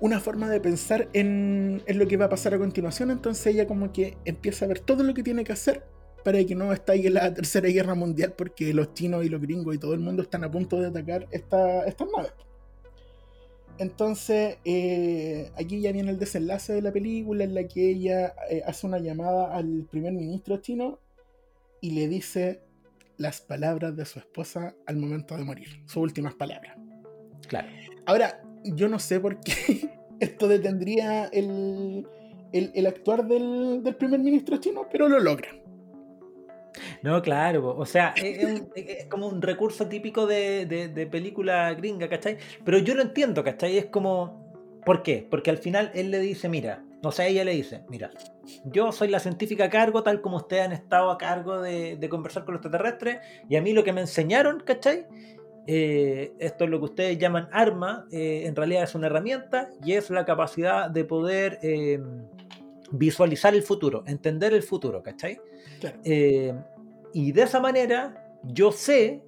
una forma de pensar en, en, lo que va a pasar a continuación. Entonces ella como que empieza a ver todo lo que tiene que hacer para que no estalle la tercera guerra mundial porque los chinos y los gringos y todo el mundo están a punto de atacar esta, estas naves. Entonces, eh, aquí ya viene el desenlace de la película en la que ella eh, hace una llamada al primer ministro chino y le dice las palabras de su esposa al momento de morir, sus últimas palabras. Claro. Ahora, yo no sé por qué *laughs* esto detendría el, el, actuar del, del, primer ministro chino, pero lo logran. No, claro, o sea, *laughs* es, como un recurso típico de, de, de, película gringa, ¿cachai? Pero yo lo entiendo, ¿cachai? Es como, ¿por qué? Porque al final él le dice, mira, o sea, ella le dice, mira, yo soy la científica a cargo, tal como ustedes han estado a cargo de, de conversar con los extraterrestres, y a mí lo que me enseñaron, ¿cachai? Eh, esto es lo que ustedes llaman arma, eh, en realidad es una herramienta y es la capacidad de poder eh, visualizar el futuro, entender el futuro, ¿cachai? y de esa manera yo sé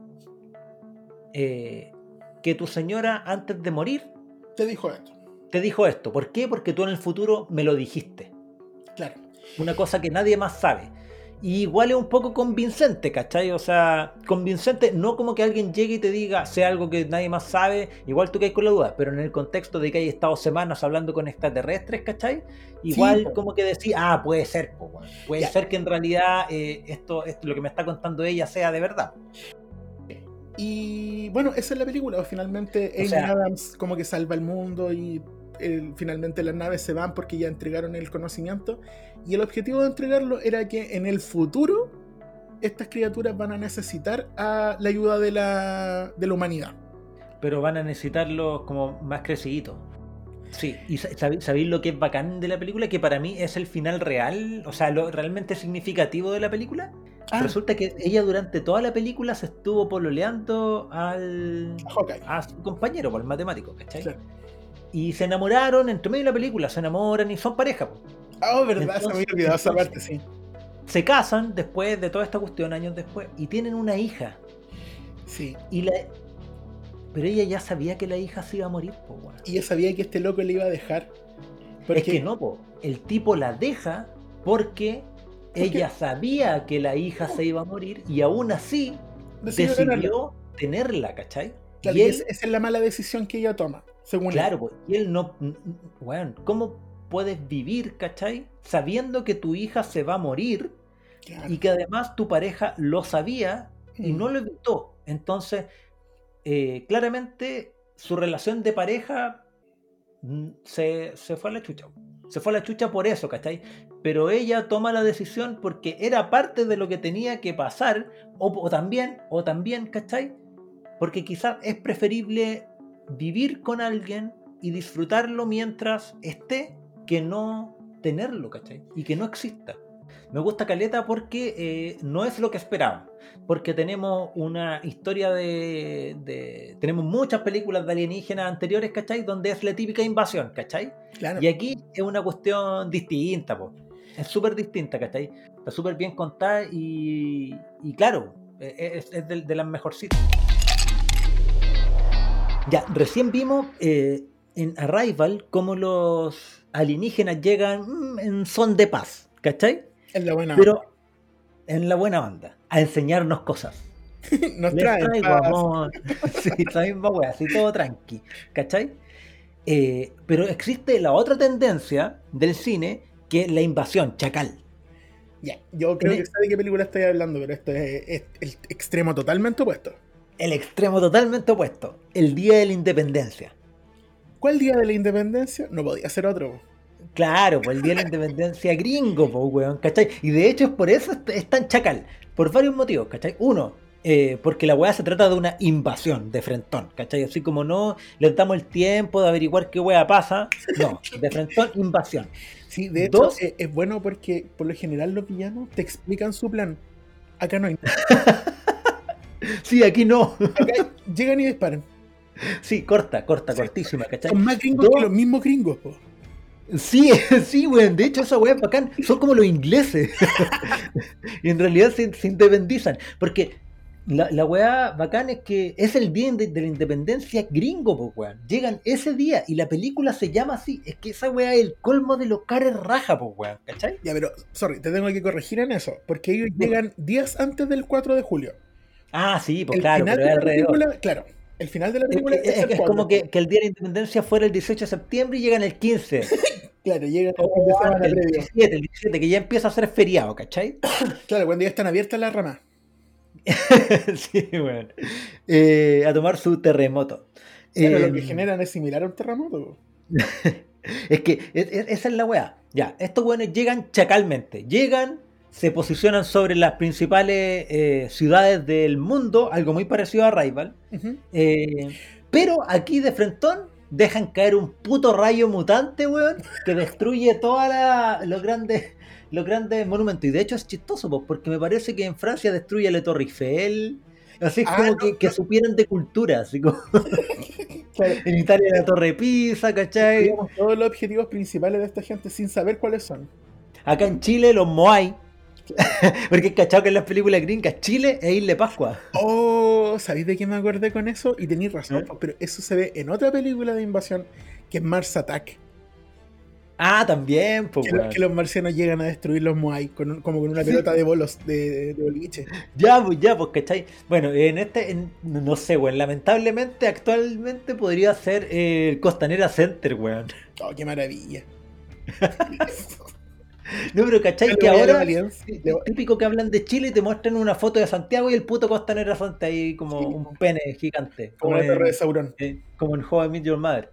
que tu señora antes de morir te dijo esto. Te dijo esto. ¿Por qué? Porque tú en el futuro me lo dijiste. Claro. Una cosa que nadie más sabe. Y igual es un poco convincente, ¿cachai? O sea, convincente, no como que alguien llegue y te diga, sea algo que nadie más sabe, igual tú caes con la duda, pero en el contexto de que hay estado semanas hablando con extraterrestres, ¿cachai? Igual como que decir, ah, puede ser, puede ser que en realidad eh, esto, esto, lo que me está contando ella sea de verdad. Y bueno, esa es la película, finalmente Amy Adams como que salva el mundo y finalmente las naves se van porque ya entregaron el conocimiento. Y el objetivo de entregarlo era que en el futuro estas criaturas van a necesitar a la ayuda de la, de la humanidad. Pero van a necesitarlos como más creciditos. Sí, y ¿sabéis lo que es bacán de la película? Que para mí es el final real, o sea, lo realmente significativo de la película. Ah. Resulta que ella durante toda la película se estuvo pololeando al a su compañero, por el matemático, ¿cachai? Y se enamoraron entre medio de la película, se enamoran y son pareja. Ah, oh, verdad, se me había olvidado esa parte, sí. Se casan después de toda esta cuestión, años después, y tienen una hija. Sí. Y la... Pero ella ya sabía que la hija se iba a morir, po, Y ella sabía que este loco le iba a dejar. Es que... no, po. El tipo la deja porque ella sabía que la hija se iba a morir y aún así decidió, tenerla, ¿cachai? y esa es la mala decisión que ella toma claro, y él no. Bueno, ¿cómo puedes vivir, cachai? Sabiendo que tu hija se va a morir y que además tu pareja lo sabía y no mm. lo evitó. Entonces, eh, claramente su relación de pareja mm, se, se, fue a la chucha. Se fue a la chucha por eso, ¿cachai? Pero ella toma la decisión porque era parte de lo que tenía que pasar, o, o también, o también, ¿cachai? Porque quizás es preferible vivir con alguien y disfrutarlo mientras esté que no tenerlo, ¿cachai? Y que no exista. Me gusta Caleta porque eh, no es lo que esperaba. Porque tenemos una historia de, Tenemos muchas películas de alienígenas anteriores, ¿cachai? Donde es la típica invasión, ¿cachai? Y aquí es una cuestión distinta, po. Es súper distinta, ¿cachai? Está súper bien contada y, y claro, e, es, es de, de las mejorcitas. Ya, recién vimos eh, en Arrival cómo los alienígenas llegan mm, en son de paz, ¿cachai? En la buena Pero en la buena banda, a enseñarnos cosas. *laughs* Nos traen amor. *laughs* *laughs* sí, la misma wea, así todo tranqui, ¿cachai? Eh, pero existe la otra tendencia del cine que es la invasión, chacal. Ya, yo creo que sé de qué película estoy hablando, pero esto es el extremo totalmente opuesto el extremo totalmente opuesto, el Día de la Independencia. ¿Cuál Día de la Independencia? No podía ser otro. Claro, pues el Día de la Independencia gringo, pues, weón, ¿cachai? Y de hecho es por eso es tan chacal, por varios motivos, ¿cachai? Uno, eh, porque la weá se trata de una invasión de frentón, ¿cachai? Así como no le damos el tiempo de averiguar qué weá pasa, no, de frentón, invasión. Sí, de hecho eh, es bueno porque por lo general los villanos te explican su plan. Acá no hay. *laughs* Sí, aquí no. llegan y disparan. Sí, corta, corta, cortísima, ¿cachai? Son más gringos que los mismos gringos, po. Sí, *laughs* sí, weón. De hecho, esa weá es bacán. Son como los ingleses. *laughs* y en realidad se, se independizan. Porque la, la weá bacán es que es el día de, de la independencia gringo, pues weón. Llegan ese día y la película se llama así. Es que esa weá es el colmo de los cares raja, pues weón. ¿Cachai? Ya, pero, sorry, te tengo que corregir en eso. Porque ellos llegan días antes del 4 de julio. Ah, sí, pues El claro, final pero de la alrededor. película, claro, el final de la Es, película es- es, el es 4, como que, que el día de la independencia fuera el 18 de septiembre y llegan el 15. *laughs* Claro, llegan el semana el previo. 17, el 17, que ya empieza a ser feriado, ¿cachai? *coughs* Claro, cuando ya están abiertas las ramas. *laughs* sí, weón. Eh, a tomar su terremoto. Claro, Eh, lo que generan es similar a un terremoto. *laughs* Es que es- es- esa es la weá. Ya, estos weones llegan chacalmente. Llegan, se posicionan sobre las principales eh, ciudades del mundo, algo muy parecido a Rival. Eh, pero aquí de frentón dejan caer un puto rayo mutante, weón, que destruye todos los grandes, los grandes monumentos. Y de hecho es chistoso, pues, porque me parece que en Francia destruye la Torre Eiffel. Así es Ah, como no, que, que supieran de cultura, así como *laughs* en Italia la Torre Pisa, ¿cachai? digamos, todos los objetivos principales de esta gente sin saber cuáles son. Acá en Chile los Moai. *laughs* Porque es cachado que en las películas gringas Chile es Isla Pascua. Oh, ¿sabéis de qué me acordé con eso? Y tenéis razón, ¿Eh? po, pero eso se ve en otra película de invasión que es Mars Attack. Ah, también, pues, Que, los marcianos llegan a destruir los Moai con un- como con una Sí. pelota de bolos de, de boliche. Ya, pues, ya, pues, ¿cachai? Bueno, en este, en- no sé, weón, lamentablemente actualmente podría ser eh, el Costanera Center, weón. Oh, qué maravilla. *laughs* No, pero ¿cachai? Que ahora, voy- típico que hablan de Chile y te muestran una foto de Santiago y el puto Costanera Center ahí como Sí. un pene gigante. Como Como, torre de en, Sauron. eh, como en How I Met Your Mother.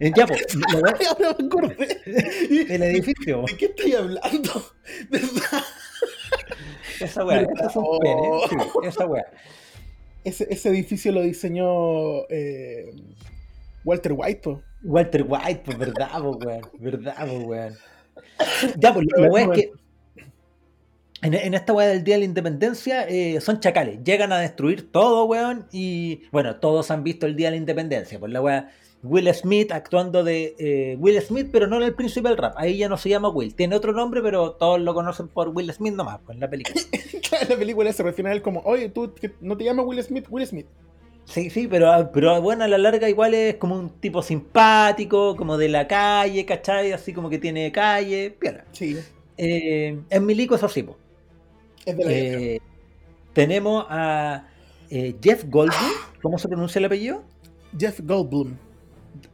Eh, ahora *laughs* me acordé. *laughs* el edificio. ¿De qué estoy hablando? *laughs* ¿Verdad? Esa weá, ¿Verdad? ese es un Oh. pene, sí, esa weá. Ese, ese edificio lo diseñó eh, Walter White. Walter White, pues verdad, pues weón. Verdad, pues weón. *laughs* Ya, pues la weá es que. En, en esta weá del Día de la Independencia eh, son chacales, llegan a destruir todo, weón. Y bueno, todos han visto el Día de la Independencia. Pues la weá, Will Smith actuando de eh, Will Smith, pero no en el príncipe del rap. Ahí ya no se llama Will, tiene otro nombre, pero todos lo conocen por Will Smith nomás, pues en la película. *laughs* Claro, la película se refiere a él como, oye, tú que no te llamas Will Smith, Will Smith. Sí, sí, pero, pero bueno, a la larga igual es como un tipo simpático, como de la calle, ¿cachai? Así como que tiene calle, piola. Sí, Eh, en Milico eso sí, po. es de la. Eh, tenemos a eh, Jeff Goldblum, *gasps* ¿cómo se pronuncia el apellido? Jeff Goldblum.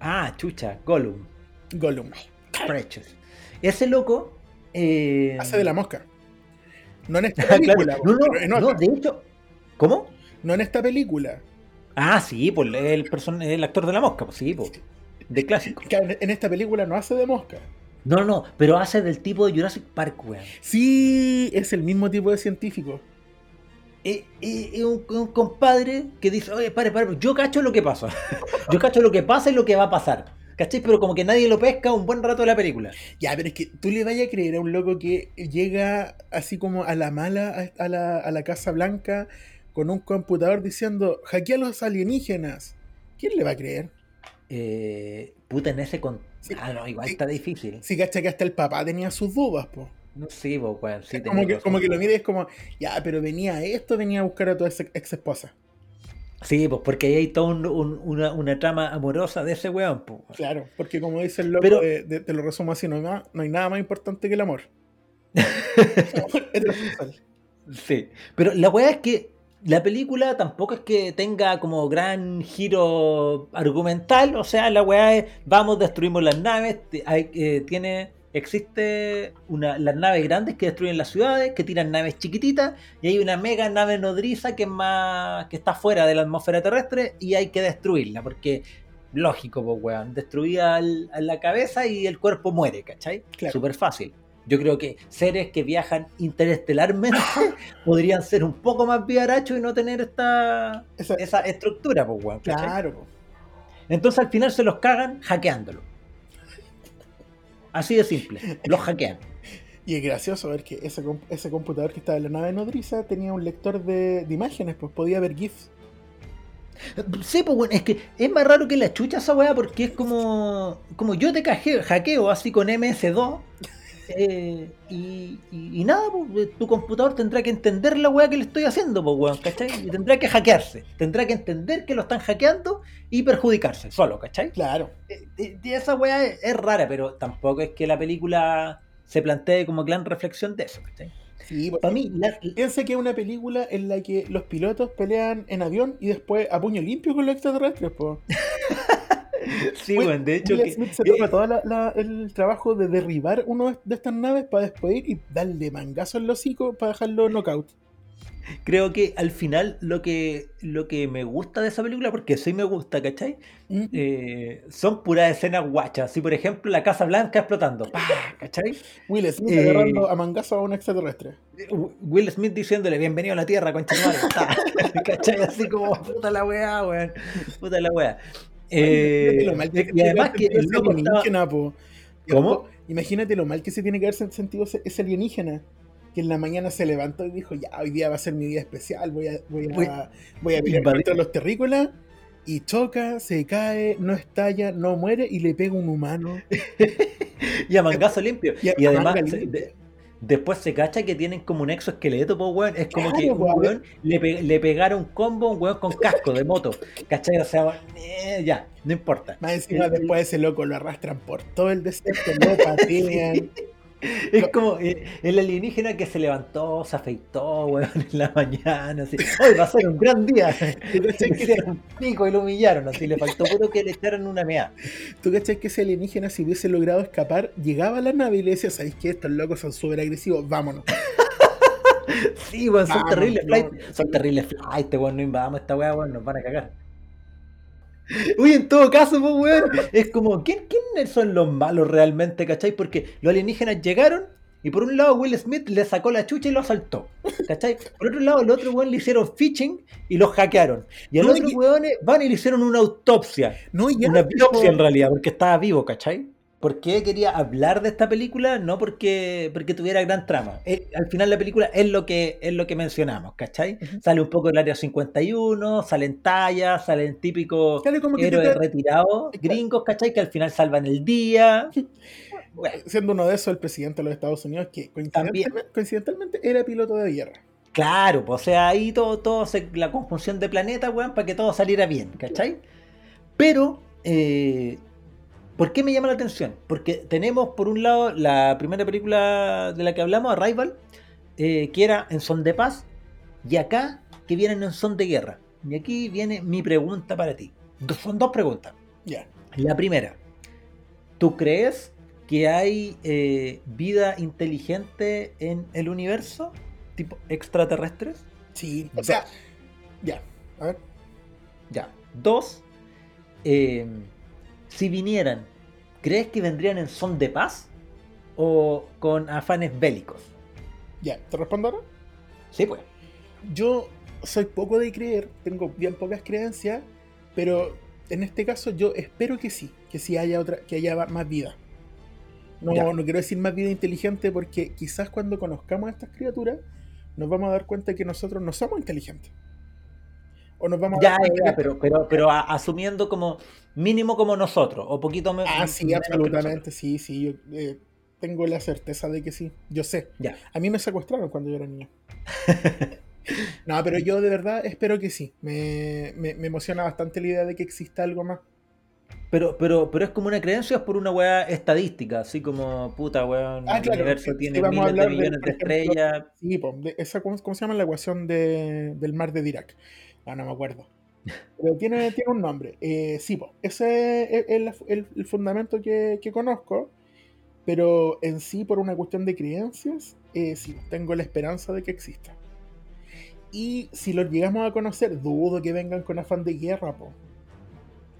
Ah, chucha, Gollum, Gollum. Precious. Ese loco... eh, Hace de la mosca. No en *laughs* esta claro, película, no, no, no, de hecho... ¿Cómo? No en esta película. Ah, sí, pues el, person el actor de la mosca, pues sí, pues, de clásico. En esta película no hace de mosca. No, no, pero hace del tipo de Jurassic Park, weón. Sí, es el mismo tipo de científico. Es, es- es un, un compadre que dice, oye, pare, pare, yo cacho lo que pasa. *laughs* yo cacho lo que pasa y lo que va a pasar. ¿Cachai? Pero como que nadie lo pesca un buen rato de la película. Ya, pero es que tú le vayas a creer a un loco que llega así como a la mala a la, a la Casa Blanca con un computador diciendo hackea a los alienígenas. ¿Quién le va a creer? Eh, puta, en ese con... Sí, ah, no, igual sí. está difícil. Si cacha que hasta el papá tenía sus dudas, po. No sé, po, weón. Sí, como, que, como que lo mira y es como, ya, pero venía esto, venía a buscar a tu ex, ex esposa. Sí, pues porque ahí hay toda un- un- una, una trama amorosa de ese weón, po. Claro, porque como dice el loco, Pero- de- de- te lo resumo así, no hay, más- no hay nada más importante que el amor. *laughs* *laughs* Sí. Pero la weá es que la película tampoco es que tenga como gran giro argumental. O sea, la weá es vamos, destruimos las naves. hay- eh, tiene. Existe una, las naves grandes que destruyen las ciudades, que tiran naves chiquititas, y hay una mega nave nodriza que es más. que está fuera de la atmósfera terrestre y hay que destruirla, porque lógico, pues weón, destruía al- a la cabeza y el cuerpo muere, ¿cachai? Claro. Súper fácil. Yo creo que seres que viajan interestelarmente *laughs* podrían ser un poco más viarachos y no tener esta Esa- esa estructura, pues, weón. claro, po. Entonces al final se los cagan hackeándolo. Así de simple, los hackean. Y es gracioso ver que ese, comp- ese computador que estaba en la nave nodriza tenía un lector de, de imágenes, pues podía ver GIFs. Sí, pues bueno, es que es más raro que la chucha esa weá porque es como. Como yo te cajeo, hackeo así con MS2. Eh, y, y- y nada, pues, tu computador tendrá que entender la weá que le estoy haciendo, pues weón, ¿cachai? Y tendrá que hackearse. Tendrá que entender que lo están hackeando y perjudicarse solo, ¿cachai? Claro. Eh, eh, y esa weá es, es rara, pero tampoco es que la película se plantee como gran reflexión de eso, ¿cachai? Sí, pues, Para mí, la- Piensa que es una película en la que los pilotos pelean en avión y después a puño limpio con los extraterrestres, po. *laughs* *laughs* sí, weón, de hecho Will que. Smith se eh, toma todo el trabajo de derribar uno de estas naves para después ir y darle mangazo al hocico para dejarlo knockout. creo que al final lo que, lo que me gusta de esa película, porque sí me gusta, ¿cachai? Mm. Eh, son puras escenas guachas. Así, por ejemplo, la Casa Blanca explotando. ¡Pah! ¿Cachai? Will Smith eh, agarrando a mangazo a un extraterrestre. Will Smith diciéndole bienvenido a la Tierra, concha madre". *laughs* ¿Cachai? Así como puta la weá, weón. Puta la weá. Imagínate Eh, lo mal que se y tiene además que haber el sentido loco ese estaba... alienígena, po. Y ¿Cómo? después, Imagínate lo mal que se tiene que haber sentido ese, ese alienígena. Que en la mañana se levantó y dijo, ya, hoy día va a ser mi día especial, voy a, voy a, voy a pelear invadir. contra los terrícolas. Y choca, se cae, no estalla, no muere y le pega un humano. *laughs* Y a mangazo limpio. Y a Y además, de- después se cacha que tienen como un exoesqueleto, pues, weón. Es como Claro, que un pues, weón le, pe- le pegaron un combo a un weón con casco de moto. ¿Cachai? O sea, eh, ya, no importa. Más encima el- después ese loco lo arrastran por todo el desierto, lo *laughs* patean. Es como eh, el alienígena que se levantó, se afeitó, weón, en la mañana, así. Hoy va a ser un gran día. *laughs* ¿Tú cachai Le *laughs* que, un pico y lo humillaron, así. Le faltó puro que le echaran una mea. tú cachai que ese alienígena, si hubiese logrado escapar, llegaba a la nave y le decía, ¿sabéis que estos locos son súper agresivos? Vámonos. *laughs* Sí, weón, son terribles no. flight. Son terribles flight, weón. No invadamos esta weá, weón, nos van a cagar. Uy, en todo caso, pues, weón, es como, ¿quién, ¿quiénes son los malos realmente, cachai? Porque los alienígenas llegaron y por un lado Will Smith le sacó la chucha y lo asaltó, cachai? Por otro lado, el otro weón le hicieron phishing y los hackearon. Y al No, otro y- weones van y le hicieron una autopsia. No, ya, Una biopsia en realidad, porque estaba vivo, ¿cachai? ¿Por qué quería hablar de esta película? No porque, porque tuviera gran trama. Eh, al final la película es lo que, es lo que mencionamos, ¿cachai? Sale un poco del área 51, salen tallas, salen típicos te héroes retirados, gringos, ¿cachai? Que al final salvan el día. *laughs* Bueno, siendo uno de esos el presidente de los Estados Unidos que coincidentalmente, coincidentalmente era piloto de guerra. claro, pues, o sea, ahí todo, todo se- la conjunción de planetas, weón, para que todo saliera bien, ¿cachai? Pero, eh, ¿por qué me llama la atención? Porque tenemos, por un lado, la primera película de la que hablamos, Arrival, eh, que era en son de paz, y acá, que vienen en son de guerra. Y aquí viene mi pregunta para ti. Son dos preguntas. Ya. La primera, ¿tú crees que hay eh, vida inteligente en el universo? ¿Tipo extraterrestres? Sí, o sea, ya. A ver. Ya. Dos, eh, si vinieran, ¿crees que vendrían en son de paz o con afanes bélicos? Ya, ¿te respondo ahora? Sí, pues. Yo soy poco de creer, tengo bien pocas creencias, pero en este caso yo espero que sí, que sí haya otra, que haya más vida. No, Ya. no quiero decir más vida inteligente porque quizás cuando conozcamos a estas criaturas nos vamos a dar cuenta que nosotros no somos inteligentes. O nos vamos a Ya, cuenta ya, pero, pero, pero a- asumiendo como mínimo como nosotros, o poquito me- Ah, sí, menos absolutamente, sí, sí. Yo eh, tengo la certeza de que sí. Yo sé. Ya. A mí me secuestraron cuando yo era niño. *laughs* no, pero yo de verdad espero que sí. Me, me- me emociona bastante la idea de que exista algo más. Pero, pero, pero es como una creencia, es por una weá estadística, así como puta weón, Ah, el claro, universo sí, tiene a miles de millones de estrellas. Sí, po, de esa, ¿cómo, cómo se llama la ecuación de- del mar de Dirac? Ah, no me acuerdo. Pero tiene, *laughs* tiene un nombre. Eh, sí, po, ese es el, el- el fundamento que, que conozco. Pero en sí, por una cuestión de creencias, eh, sí, tengo la esperanza de que exista. Y si los llegamos a conocer, dudo que vengan con afán de guerra, po.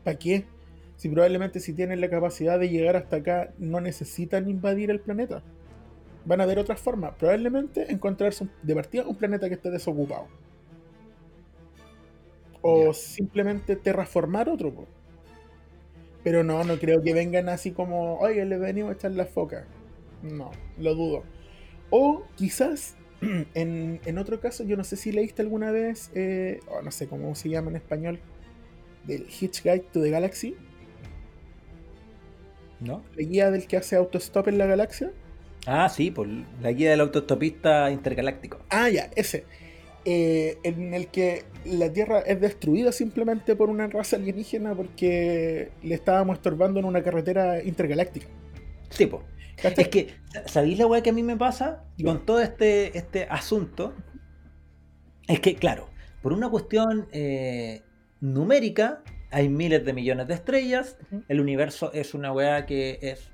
¿Para qué? Si probablemente si tienen la capacidad de llegar hasta acá, no necesitan invadir el planeta. Van a haber otras formas. Probablemente encontrarse de partida un planeta que esté desocupado. O simplemente terraformar otro. po. Pero no, no creo que vengan así como, oye, le venimos a echar la foca. No, lo dudo. O quizás, *clears throat* en, en otro caso, yo no sé si leíste alguna vez, eh, o no sé cómo se llama en español, del Hitch Guide to the Galaxy? ¿No? La guía del que hace autostop en la galaxia. Ah, sí, por la guía del autostopista intergaláctico. Ah, ya, ese. Eh, en el que la Tierra es destruida simplemente por una raza alienígena porque le estábamos estorbando en una carretera intergaláctica. Sí, pues. Es que, ¿sabéis la weá que a mí me pasa con todo este, este asunto? Es que, claro, por una cuestión eh, numérica, hay miles de millones de estrellas, el universo es una weá que es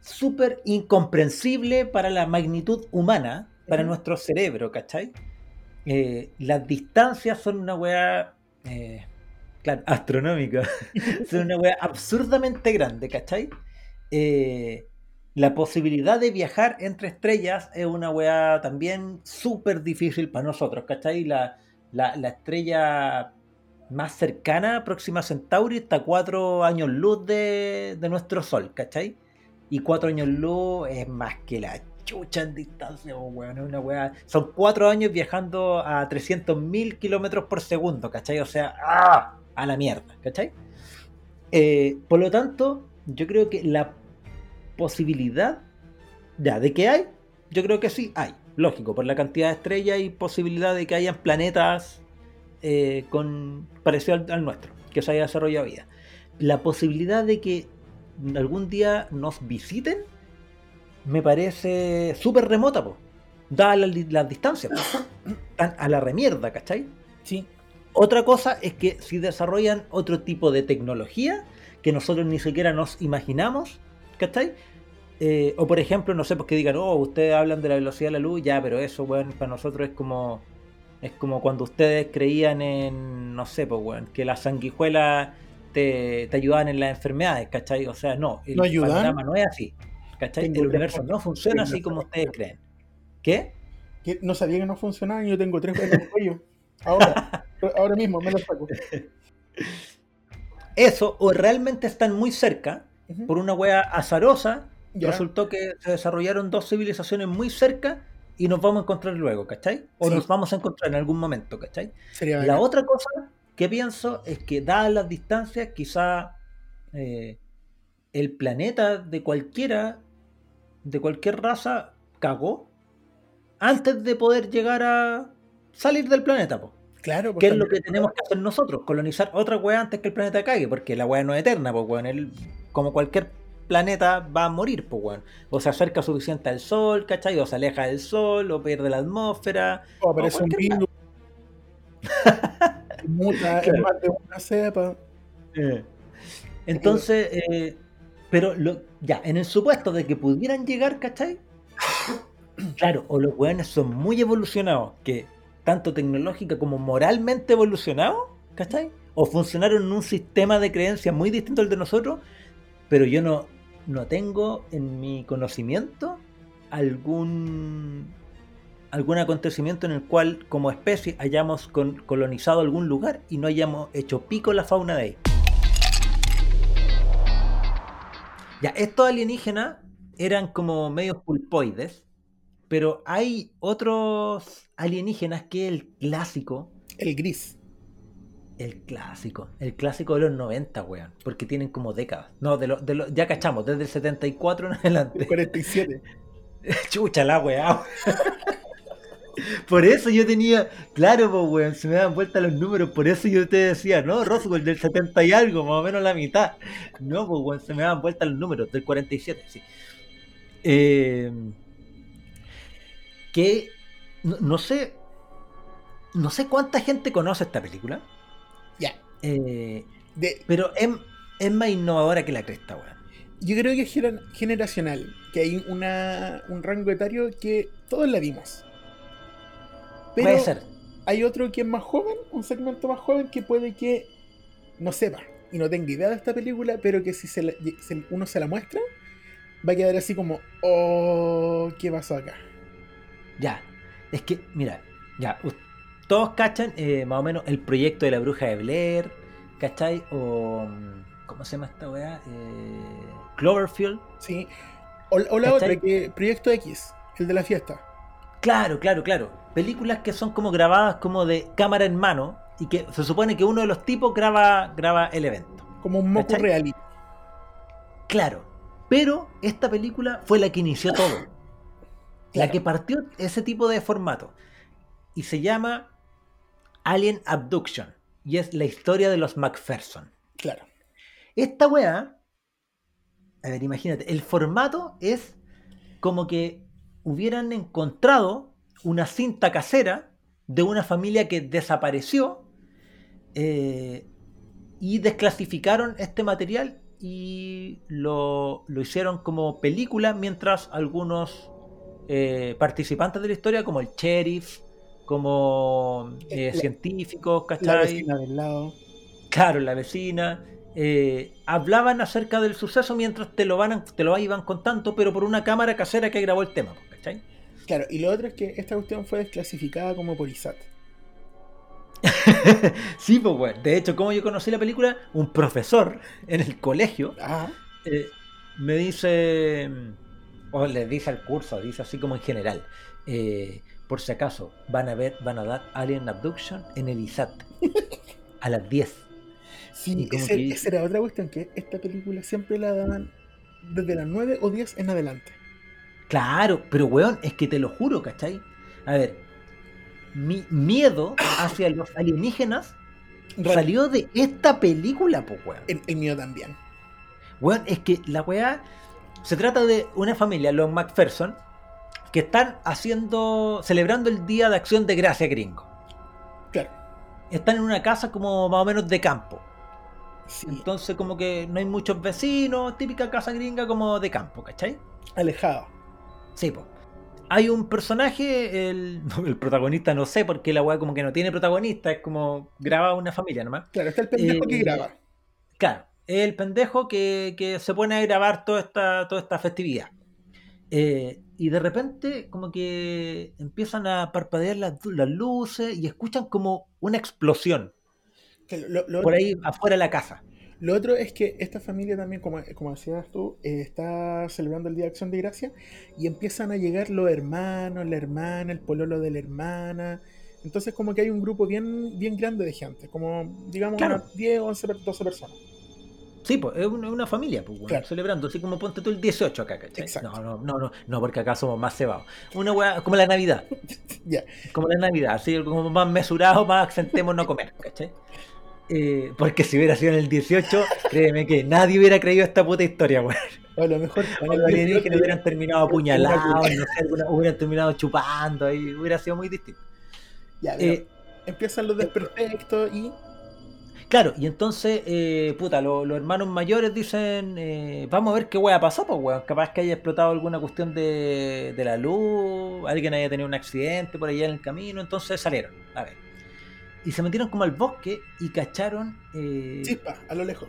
súper incomprensible para la magnitud humana, para nuestro cerebro, ¿cachai? Eh, las distancias son una weá, eh, claro, astronómica, *laughs* son una weá absurdamente grande, ¿cachai? Eh, la posibilidad de viajar entre estrellas es una weá también súper difícil para nosotros, ¿cachai? La, la, estrella más cercana, Próxima Centauri, está a cuatro años luz de, nuestro Sol, ¿cachai? Y cuatro años luz es más que la chucha en distancia, weón, una weá. Son cuatro años viajando a 300.000 kilómetros por segundo, ¿cachai? O sea, ¡ah! a la mierda, ¿cachai? Eh, por lo tanto, yo creo que la posibilidad, de que hay, yo creo que sí, hay. Lógico, por la cantidad de estrellas y posibilidad de que hayan planetas eh, con parecido al, nuestro, que se haya desarrollado vida. La posibilidad de que algún día nos visiten me parece súper remota, po. Dada las distancias, *coughs* a la remierda, ¿cachai? Sí. Otra cosa es que si desarrollan otro tipo de tecnología que nosotros ni siquiera nos imaginamos, ¿Cachai? Eh, o por ejemplo, no sé, pues que digan, oh, ustedes hablan de la velocidad de la luz, ya, pero eso, bueno, para nosotros es como es como cuando ustedes creían en, no sé, pues, bueno, que las sanguijuelas te, te ayudaban en las enfermedades, ¿cachai? O sea, no, el ¿No panorama no es así, ¿cachai? el universo no funciona así como ustedes creen. ¿Qué? No sabía que no funcionaba y yo tengo tres en el cuello. Ahora, *laughs* ahora mismo me lo saco. Eso, o realmente están muy cerca, por una wea azarosa, resultó que se desarrollaron dos civilizaciones muy cerca y nos vamos a encontrar luego, ¿cachai? O nos vamos a encontrar en algún momento, ¿cachai? la otra cosa que pienso es que dadas las distancias, quizá eh, el planeta de cualquiera, de cualquier raza, cagó antes de poder llegar a salir del planeta, po. Claro, ¿Qué es lo que tenemos que hacer nosotros? Colonizar otra wea antes que el planeta caiga, porque la wea no es eterna, pues weón. El, como cualquier planeta va a morir, pues, weón. O se acerca suficiente al sol, ¿cachai? O se aleja del sol, o pierde la atmósfera. O aparece un virus. *laughs* muta es más de una cepa. Eh. Entonces, eh, pero lo, ya, en el supuesto de que pudieran llegar, ¿cachai? *coughs* claro, o los weones son muy evolucionados, que tanto tecnológica como moralmente evolucionados, ¿cachai? O funcionaron en un sistema de creencias muy distinto al de nosotros, pero yo no, no tengo en mi conocimiento algún algún acontecimiento en el cual como especie hayamos colonizado algún lugar y no hayamos hecho pico la fauna de ahí. Ya, estos alienígenas eran como medios pulpoides, pero hay otros alienígenas que el clásico. El gris. El clásico, el clásico de los 90, weón. Porque tienen como décadas. No, de lo, de ya cachamos, desde el 74 en adelante. El 47. *laughs* Chucha la weá. Por eso yo tenía, claro, pues, weón, se me dan vuelta los números, por eso yo te decía, no, Roswell del 70 y algo, más o menos la mitad. No, pues, weón, se me dan vuelta los números, del 47, sí. Eh, que, no sé, no sé cuánta gente conoce esta película. Ya. Eh, pero es, más innovadora que la cresta, weón. Yo creo que es generacional, que hay una, un rango etario que todos la vimos. Pero puede ser. Hay otro que es más joven, un segmento más joven que puede que no sepa y no tenga idea de esta película, pero que si se uno se la muestra, va a quedar así como, oh, ¿qué pasó acá? Ya, es que, mira, ya, todos cachan eh, más o menos el proyecto de la bruja de Blair, ¿cachai? O. ¿Cómo se llama esta weá? Eh, Cloverfield. Sí. O, la otra, que Proyecto X, el de la fiesta. Claro, claro, claro. Películas que son como grabadas como de cámara en mano y que se supone que uno de los tipos graba, graba el evento. Como un moco reality. Claro, pero esta película fue la que inició todo. *coughs* La que partió ese tipo de formato. Y se llama Alien Abduction. Y es la historia de los MacPherson. Claro. Esta weá. A ver, imagínate. El formato es como que hubieran encontrado una cinta casera de una familia que desapareció eh, y desclasificaron este material y lo, hicieron como película mientras algunos eh, participantes de la historia, como el sheriff, como eh, científicos, ¿cachai? La vecina del lado. Claro, la vecina. hablaban acerca del suceso mientras te lo, van, te lo iban contando, pero por una cámara casera que grabó el tema, ¿cachai? Claro, y lo otro es que esta cuestión fue desclasificada como por ISAT. *laughs* sí, pues, bueno. De hecho, como yo conocí la película, un profesor en el colegio eh, me dice, o le dice al curso, dice así como en general, eh, por si acaso, van a ver, van a dar Alien Abduction en el ISAT *laughs* a las 10. Sí, esa era otra cuestión, que esta película siempre la daban desde las 9 o 10 en adelante. Claro, pero weón, es que te lo juro, ¿cachai? A ver, mi miedo hacia los alienígenas salió de esta película, pues, weón. El, mío también. Weón, es que la weá se trata de una familia, los MacPherson, que están haciendo, celebrando el Día de Acción de Gracia gringo. Claro. Están en una casa como más o menos de campo. Entonces como que no hay muchos vecinos, típica casa gringa como de campo, ¿cachai? Alejado. Sí, pues hay un personaje, *laughs* el, protagonista no sé, porque la weá como que no tiene protagonista, es como graba una familia nomás. Claro, está el pendejo que eh, graba. Claro, es el pendejo que, se pone a grabar toda esta, toda esta festividad. Eh, y de repente como que empiezan a parpadear las, luces y escuchan como una explosión. por ahí afuera de la casa. Lo otro es que esta familia también, como, como decías tú, eh, está celebrando el Día de Acción de Gracia y empiezan a llegar los hermanos, la hermana, el pololo de la hermana. Entonces como que hay un grupo bien, bien grande de gente, como digamos unas 10, 11, 12 personas. Sí, pues es una, familia, pues, celebrando, así como ponte tú el 18 acá, ¿cachai? No, no, no, no, no, porque acá somos más cebados. Una weá, como la Navidad. *laughs* Ya. Como la Navidad, así como más mesurado, más acentemos no comer, ¿cachai? Eh, porque si hubiera sido en el 18, créeme que nadie hubiera creído esta puta historia, weón. O a lo mejor los alienígenas hubieran terminado apuñalados, no sé, hubieran terminado chupando, y hubiera sido muy distinto. Ya, eh, empiezan los desperfectos y. Claro, y entonces, eh, puta, los hermanos mayores dicen, eh, vamos a ver qué weá pasó, pues weón, capaz que haya explotado alguna cuestión de, de la luz, alguien haya tenido un accidente por allá en el camino, entonces salieron, a ver y se metieron como al bosque y cacharon. Eh, Chispa, a lo lejos.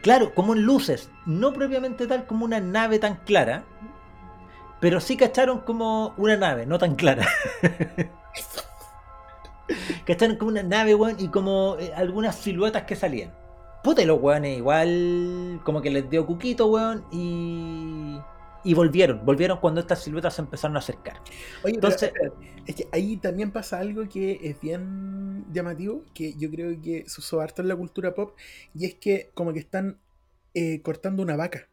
Claro, como en luces, no propiamente tal como una nave tan clara, pero sí cacharon como una nave, no tan clara. *laughs* cacharon como una nave, weón, y como eh, algunas siluetas que salían. Puta, y los weones igual, como que les dio cuquito, weón, y y volvieron, volvieron cuando estas siluetas se empezaron a acercar. Oye, Entonces, es que ahí también pasa algo que es bien llamativo, que yo creo que se usó harto en la cultura pop, y es que como que están eh, cortando una vaca.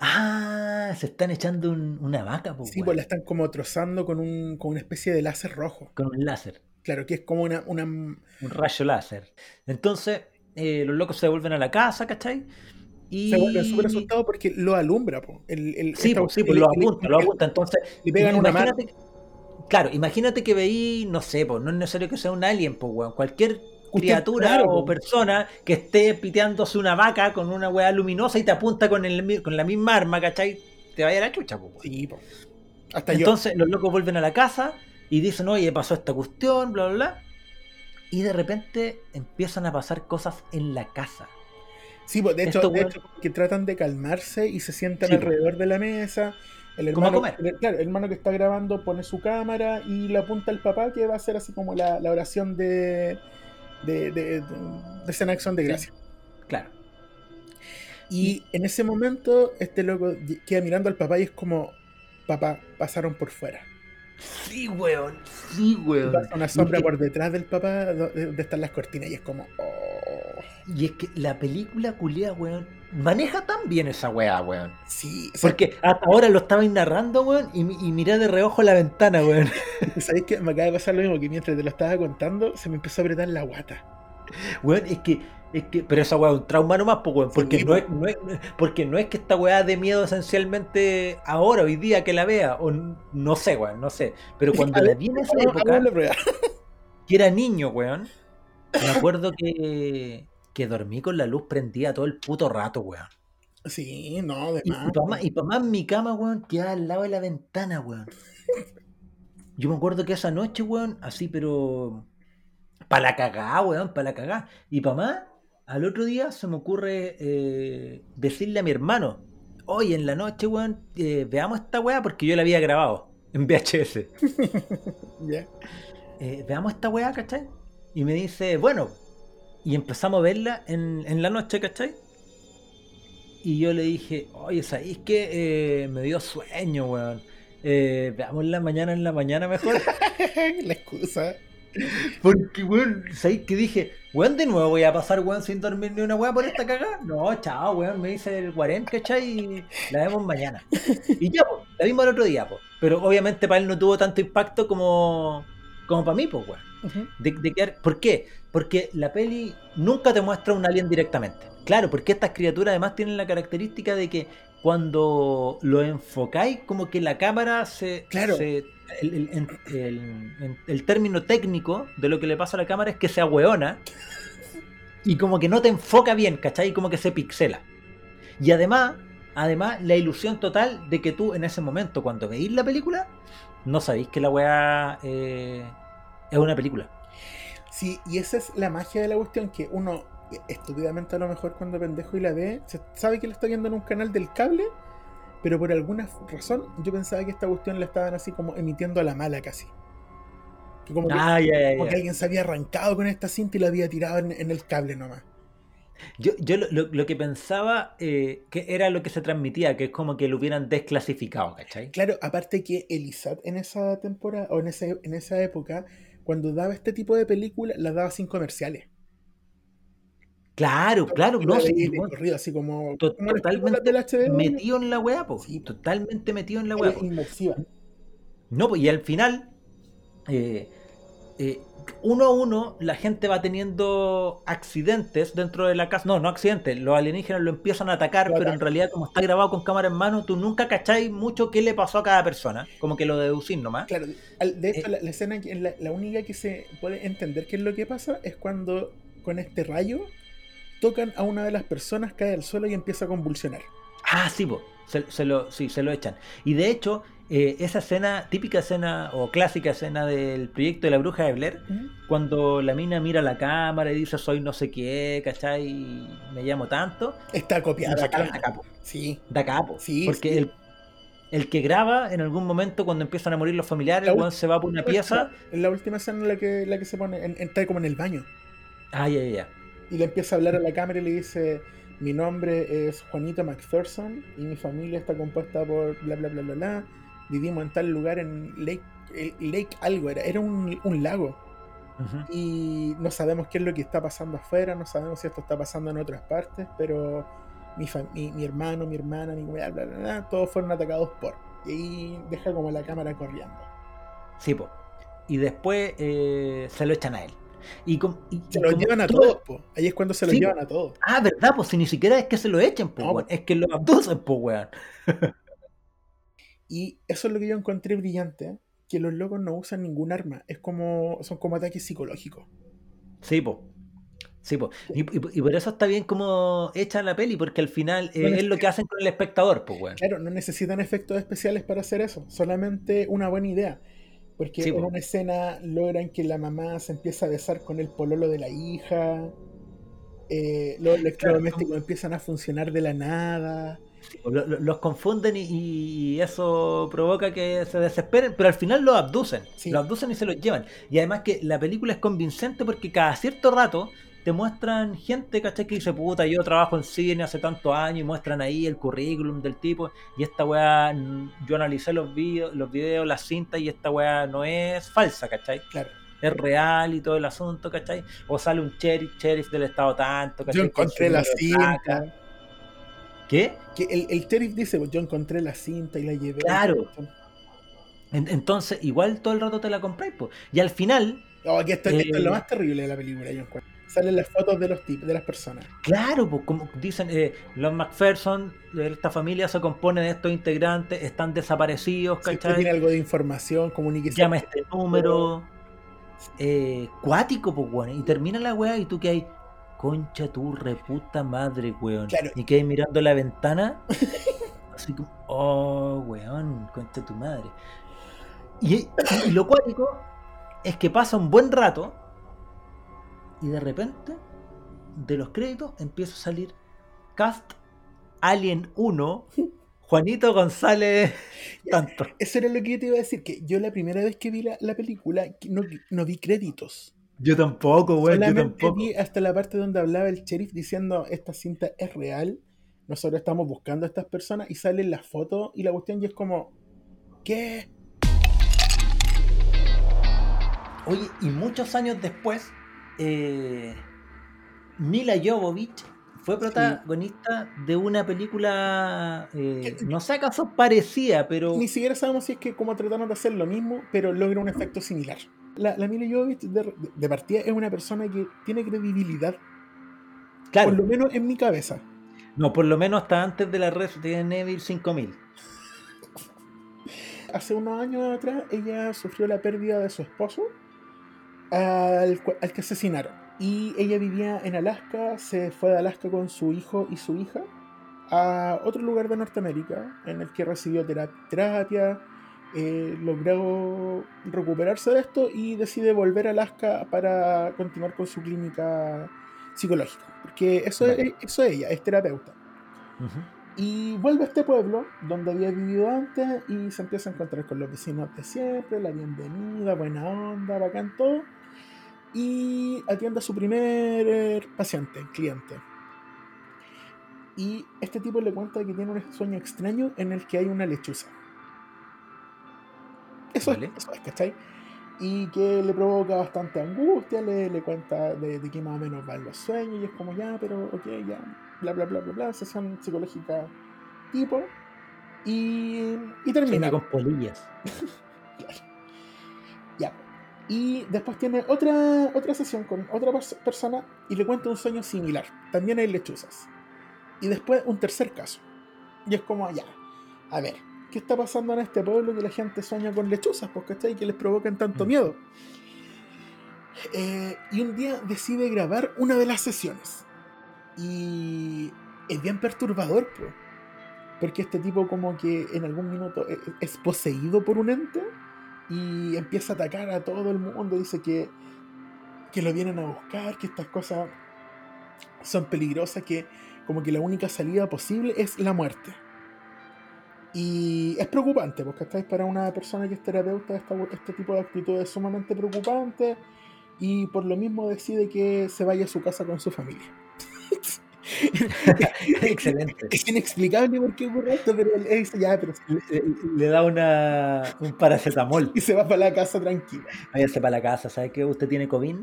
Ah, se están echando una vaca. sí, pues la están como trozando con, un, con una especie de láser rojo. Con un láser. Claro, que es como una... una... Un rayo láser. Entonces, eh, los locos se vuelven a la casa, ¿cachai? Y... Se vuelve súper asustado porque lo alumbra. Po. El, sí, sí lo apunta, lo apunta. Entonces, y pegan una mano. Claro, imagínate que veí, no sé, pues no es necesario que sea un alien, pues, weón. Cualquier criatura o persona que esté piteándose una vaca con una weá luminosa y te apunta con, el, con la misma arma, ¿cachai? Te vaya a la chucha, pues. Sí, pues. Hasta Entonces los locos vuelven a la casa y dicen, oye, pasó esta cuestión, bla, bla, bla. Y de repente empiezan a pasar cosas en la casa. Sí, pues de hecho, de hecho, que tratan de calmarse y se sientan pues. alrededor de la mesa. El hermano, claro, el hermano que está grabando pone su cámara y le apunta al papá que va a ser así como la, oración de, de, de, de, acción de gracia. Claro. Y en ese momento, este loco queda mirando al papá y es como, papá, pasaron por fuera. Sí, weón. Sí, weón. Pasa una sombra por detrás del papá donde están las cortinas y es como. Oh. Y es que la película culia, weón, maneja tan bien esa weá, weón. Sí. Porque hasta ahora lo estaba narrando, weón, y, y miré de reojo la ventana, weón. *laughs* ¿Sabéis que me acaba de pasar lo mismo? Que mientras te lo estaba contando, se me empezó a apretar la guata. Weón, es que es que, pero esa weá es un trauma nomás, weón, porque, no es, no es, porque no es que esta weá de miedo esencialmente ahora, hoy día que la vea, o no sé, weón, no sé. Pero cuando la vi en esa época, que era niño, weón, me acuerdo que, que dormí con la luz prendida todo el puto rato, weón. Sí, no, de más. Y para más, mi cama, weón, quedaba al lado de la ventana, weón. *laughs* Yo me acuerdo que esa noche, weón, así, pero. Para la cagada, weón, para la cagada. Y para más, al otro día se me ocurre eh, decirle a mi hermano, hoy en la noche, weón, eh, veamos esta weá porque yo la había grabado en VHS. *laughs* Eh, veamos esta weá, ¿cachai? Y me dice, bueno, y empezamos a verla en, en la noche, ¿cachai? Y yo le dije, oye, ¿sabéis que me dio sueño, weón? veamos la mañana en la mañana mejor. *laughs* la excusa. Porque, weón, ¿sabéis que dije? Weón, de nuevo voy a pasar, weón, sin dormir ni una weá por esta cagada. No, chao, weón, me dice el 40, ¿cachai? Y la vemos mañana. Y ya, pues, la vimos el otro día, pues. Pero obviamente para él no tuvo tanto impacto como, como para mí, pues, weón. De, de ¿Por qué? Porque la peli nunca te muestra un alien directamente. Claro, porque estas criaturas además tienen la característica de que cuando lo enfocáis, como que la cámara se, claro. se el, el, término técnico de lo que le pasa a la cámara es que se ahueona y como que no te enfoca bien, ¿cachai? Y como que se pixela. Y además, además, la ilusión total de que tú en ese momento, cuando veís la película, no sabéis que la weá eh, es una película. Sí, y esa es la magia de la cuestión, que uno, estúpidamente a lo mejor cuando pendejo y la ve, sabe que la está viendo en un canal del cable pero por alguna razón yo pensaba que esta cuestión la estaban así como emitiendo a la mala casi. como, que, ah, alguien se había arrancado con esta cinta y la había tirado en, el cable nomás. Yo, yo lo, que pensaba eh, que era lo que se transmitía, que es como que lo hubieran desclasificado, ¿cachai? Claro, aparte que Elisat en esa temporada, o en, en esa época, cuando daba este tipo de películas, las daba sin comerciales. Claro, claro, no, sí, corrido, así como, totalmente metido en la weá, pues. totalmente metido en la weá. No, pues y al final, eh, eh, uno a uno, la gente va teniendo accidentes dentro de la casa. No, no accidentes, los alienígenas lo empiezan a atacar, pero en realidad, como está grabado con cámara en mano, tú nunca cacháis mucho qué le pasó a cada persona. Como que lo deducís nomás. Claro, de hecho, eh, la, escena, la, la única que se puede entender qué es lo que pasa es cuando con este rayo tocan a una de las personas, cae al suelo y empieza a convulsionar. Ah, sí, Se, lo, sí, se lo echan. Y de hecho, eh, esa escena, típica escena o clásica escena del proyecto de la bruja de Blair, cuando la mina mira la cámara y dice soy no sé qué, ¿cachai? me llamo tanto. Está copiada. Da capo. Sí. Da capo. Sí. Porque El, el que graba, en algún momento, cuando empiezan a morir los familiares, el se va por una pieza. En la última escena en la que, la que se pone, está como en el baño. Ah, ya, ya, ya y le empieza a hablar a la cámara y le dice, mi nombre es Juanita McPherson y mi familia está compuesta por bla bla bla bla bla, vivimos en tal lugar en Lake, Lake algo, era, era un, lago. Y no sabemos qué es lo que está pasando afuera, no sabemos si esto está pasando en otras partes, pero mi, mi, hermano, mi hermana, mi bla, bla, bla, todos fueron atacados por. Y ahí deja como la cámara corriendo. Sí, po. Y después eh, se lo echan a él. Y, se lo llevan a todos, Ahí es cuando se lo llevan a todos. Ah, ¿verdad? Pues si ni siquiera es que se lo echen, po, Es que lo abducen, po, weón. *laughs* y eso es lo que yo encontré brillante, que los locos no usan ningún arma. Es como. son como ataques psicológicos. Sí, po. Sí, po. Y, por eso está bien como echan la peli, porque al final eh, es lo que hacen con el espectador, pues, weón. Claro, no necesitan efectos especiales para hacer eso, solamente una buena idea. Porque en una escena logran que la mamá se empieza a besar con el pololo de la hija. Eh, los electrodomésticos empiezan a funcionar de la nada. Los, confunden y, eso provoca que se desesperen, pero al final los abducen. Los abducen y se los llevan. Y además que la película es convincente porque cada cierto rato te muestran gente, ¿cachai? Que dice, puta, yo trabajo en cine hace tantos años y muestran ahí el currículum del tipo y esta weá, yo analicé los videos, los videos, las cintas y esta weá no es falsa, ¿cachai? Claro. Es real y todo el asunto, ¿cachai? O sale un sheriff, sheriff del estado tanto, ¿cachai? Yo encontré la cinta. ¿Qué? Que el, el sheriff dice, pues yo encontré la cinta y la llevé. Claro. Entonces, igual todo el rato te la compré, pues. Y al final. Oh, aquí esto, esto es lo más terrible de la película, yo encuentro. Salen las fotos de los tipos, de las personas. Claro, pues como dicen, eh, los McPherson, esta familia se compone de estos integrantes, están desaparecidos, ¿cachai? tiene algo de información, comunicación. Llama este número. Eh, cuático, pues, bueno. Y termina la weá y tú que hay. Concha tu reputa madre, weón. Claro. Y que mirando la ventana. *laughs* así como, oh, weón, concha tu madre. Y, y, lo cuático es que pasa un buen rato y de repente de los créditos empieza a salir Cast Alien 1 Juanito González *laughs* tanto. Eso era lo que yo te iba a decir, que yo la primera vez que vi la, la película no, no, vi créditos. Yo tampoco, güey, yo tampoco. vi hasta la parte donde hablaba el sheriff diciendo esta cinta es real, nosotros estamos buscando a estas personas y salen las fotos y la cuestión y es como, ¿qué? Oye, y muchos años después, eh, Mila Jovovich fue protagonista de una película, eh, no sé acaso parecía, pero... Ni siquiera sabemos si es que como trataron de hacer lo mismo, pero logra un efecto similar. La, la Mila Jovovich de, de, partida es una persona que tiene credibilidad. Claro. Por lo menos en mi cabeza. No, por lo menos hasta antes de la Resident Evil 5000. Hace unos años atrás ella sufrió la pérdida de su esposo al, al, que asesinaron. Y ella vivía en Alaska, se fue de Alaska con su hijo y su hija a otro lugar de Norteamérica en el que recibió terapia, eh, logró recuperarse de esto y decide volver a Alaska para continuar con su clínica psicológica. Porque eso, vale. es, eso es ella, es terapeuta. Uh -huh. Y vuelve a este pueblo donde había vivido antes y se empieza a encontrar con los vecinos de siempre, la bienvenida, buena onda, bacán todo y atiende a su primer paciente, cliente. Y este tipo le cuenta que tiene un sueño extraño en el que hay una lechuza. Eso, vale. es, eso es, ¿cachai? Y que le provoca bastante angustia, le, le cuenta de, de qué más o menos van los sueños y es como ya, pero ok, ya, bla, bla, bla, bla, bla, sesión psicológica tipo. Y, y termina. con polillas. *laughs* claro. Ya, y después tiene otra, otra sesión con otra persona y le cuenta un sueño similar. También hay lechuzas. Y después un tercer caso. Y es como, ya, a ver, ¿qué está pasando en este pueblo que la gente sueña con lechuzas? Está ahí que les provocan tanto miedo. Eh, y un día decide grabar una de las sesiones. Y es bien perturbador, pues. Porque este tipo como que en algún minuto es poseído por un ente y empieza a atacar a todo el mundo, dice que, que lo vienen a buscar, que estas cosas son peligrosas, que como que la única salida posible es la muerte. Y es preocupante, porque estáis para una persona que es terapeuta, esta, este tipo de actitud es sumamente preocupante y por lo mismo decide que se vaya a su casa con su familia. *laughs* Excelente. Es inexplicable por qué ocurre esto, pero él dice ya, pero. Le, le, da una, un paracetamol. Y se va para la casa tranquila. Váyase para la casa, ¿sabe que usted tiene COVID?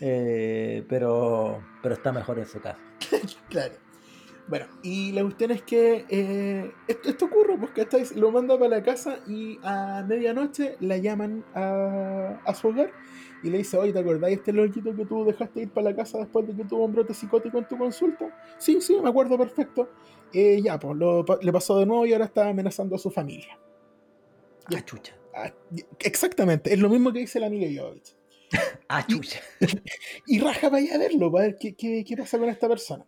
Eh, pero, pero está mejor en su casa. *laughs* claro. Bueno, y la cuestión es que eh, esto, esto, ocurre porque estáis, lo manda para la casa y a medianoche la llaman a, a su hogar y le dice, oye, ¿te acordáis este loquito que tú dejaste ir para la casa después de que tuvo un brote psicótico en tu consulta? Sí, sí, me acuerdo perfecto. Eh, ya, pues lo, le pasó de nuevo y ahora está amenazando a su familia. Ah, chucha. Ah, exactamente, es lo mismo que dice la amiga Jovich. *laughs* ah, chucha. Y, *laughs* y raja para allá a verlo, para ver qué, qué, qué pasa con esta persona.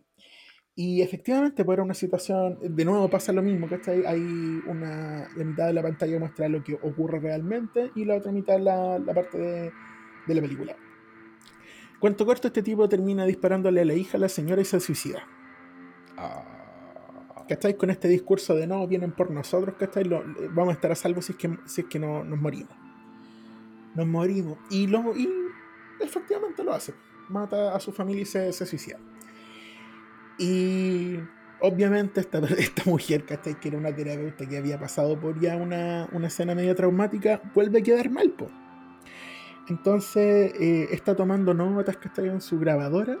Y efectivamente, pues era una situación, de nuevo pasa lo mismo, que hay una, la mitad de la pantalla muestra lo que ocurre realmente y la otra mitad la, la parte de, de la película. Cuento corto, este tipo termina disparándole a la hija a la señora y se suicida. Ah. ¿Cachai? Con este discurso de no, vienen por nosotros, ¿cachai? Lo, vamos a estar a salvo si es que, si es que no, nos morimos. Nos morimos. Y, lo, y efectivamente lo hace. mata a su familia y se, se suicida. Y obviamente esta, *laughs* esta mujer, ¿cachai? Que era una terapeuta que había pasado por ya una, una escena medio traumática, vuelve a quedar mal, po. Entonces eh, está tomando notas, ¿cachai? En su grabadora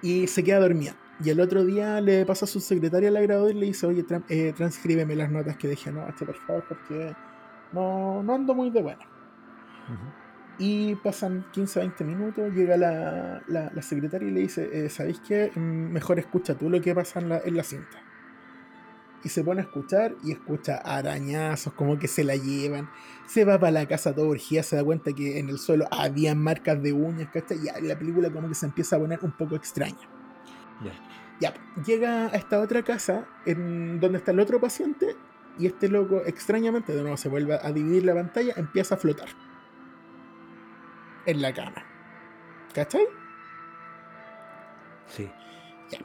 y se queda dormida. Y el otro día le pasa a su secretaria la grabadora y le dice, oye, eh, transcríbeme las notas que dejé anoche, por favor, porque no, no ando muy de buena. Y pasan 15, 20 minutos, llega la, la, secretaria y le dice, eh, ¿sabéis qué? Mm, mejor escucha tú lo que pasa en la, en la cinta. Y se pone a escuchar y escucha arañazos, como que se la llevan. Se va para la casa toda urgida, se da cuenta que en el suelo había marcas de uñas, ¿cachai? Y la película como que se empieza a poner un poco extraña. Ya, llega a esta otra casa en donde está el otro paciente y este loco extrañamente de nuevo se vuelve a dividir la pantalla, empieza a flotar en la cama. ¿Cachai? Sí. Ya.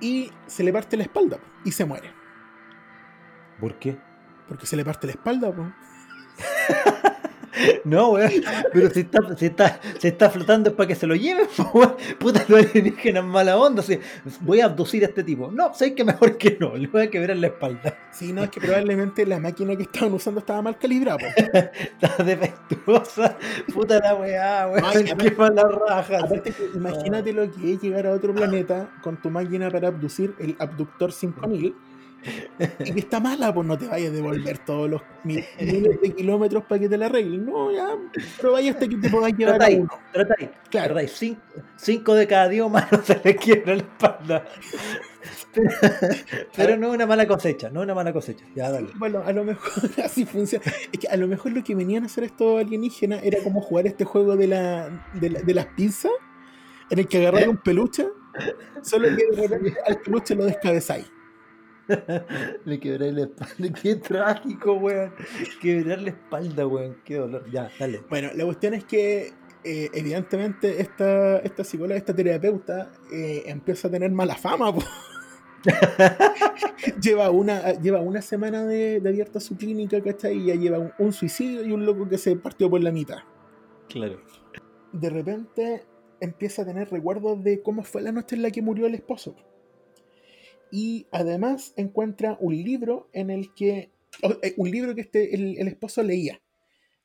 Y se le parte la espalda y se muere. ¿Por qué? Porque se le parte la espalda. *laughs* No, weón. Pero si está, si está, si está flotando es para que se lo lleven, *laughs* weón. Puta, los alienígenas mala onda. voy a abducir a este tipo. No, sé que mejor que no. Le voy a quebrar la espalda. Sí, no, es que probablemente la máquina que estaban usando estaba mal calibrada, *laughs* Estaba defectuosa. Puta la weá, weón. Qué mala raja. Aparte, imagínate lo que es llegar a otro planeta con tu máquina para abducir, el Abductor 5000 *laughs* y que está mala, pues no te vayas a devolver todos los miles de kilómetros para que te la arreglen. No, ya, pero vaya hasta que te podáis llevar trata ahí, uno. Trata ahí, claro. cinco, de cada idioma no *laughs* se le quiebra la espalda. *laughs* Pero, no es una mala cosecha, no es una mala cosecha. Ya, dale. Bueno, a lo mejor así funciona. Es que a lo mejor lo que venían a hacer estos alienígenas era como jugar este juego de, la, de, las pinzas, en el que agarraron un peluche, solo que de repente al peluche lo descabezáis. *laughs* Le quebré la espalda. *laughs* Qué trágico, weón. Quebrar la espalda, weón. Qué dolor. Ya, dale. Bueno, la cuestión es que, eh, evidentemente, esta, esta psicóloga, esta terapeuta, eh, empieza a tener mala fama, *laughs* lleva, una, lleva una semana de, abierta su clínica, ¿cachai? Y ya lleva un, suicidio y un loco que se partió por la mitad. Claro. De repente empieza a tener recuerdos de cómo fue la noche en la que murió el esposo y además encuentra un libro en el que, eh, un libro que este, el, esposo leía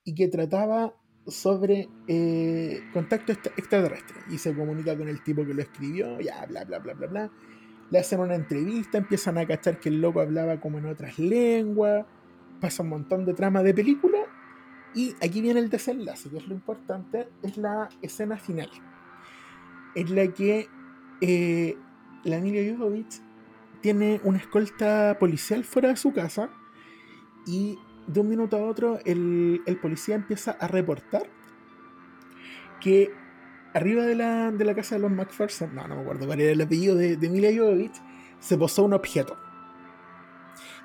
y que trataba sobre eh, contacto extraterrestre y se comunica con el tipo que lo escribió, ya, bla, bla, bla, bla, bla. Le hacen una entrevista, empiezan a cachar que el loco hablaba como en otras lenguas, pasa un montón de trama de película y aquí viene el desenlace, que es lo importante, es la escena final, en la que eh, la Emilia Jovovich tiene una escolta policial fuera de su casa y de un minuto a otro el, policía empieza a reportar que arriba de la, de la casa de los McPherson, no, no me acuerdo cuál era el apellido de, de Mila se posó un objeto.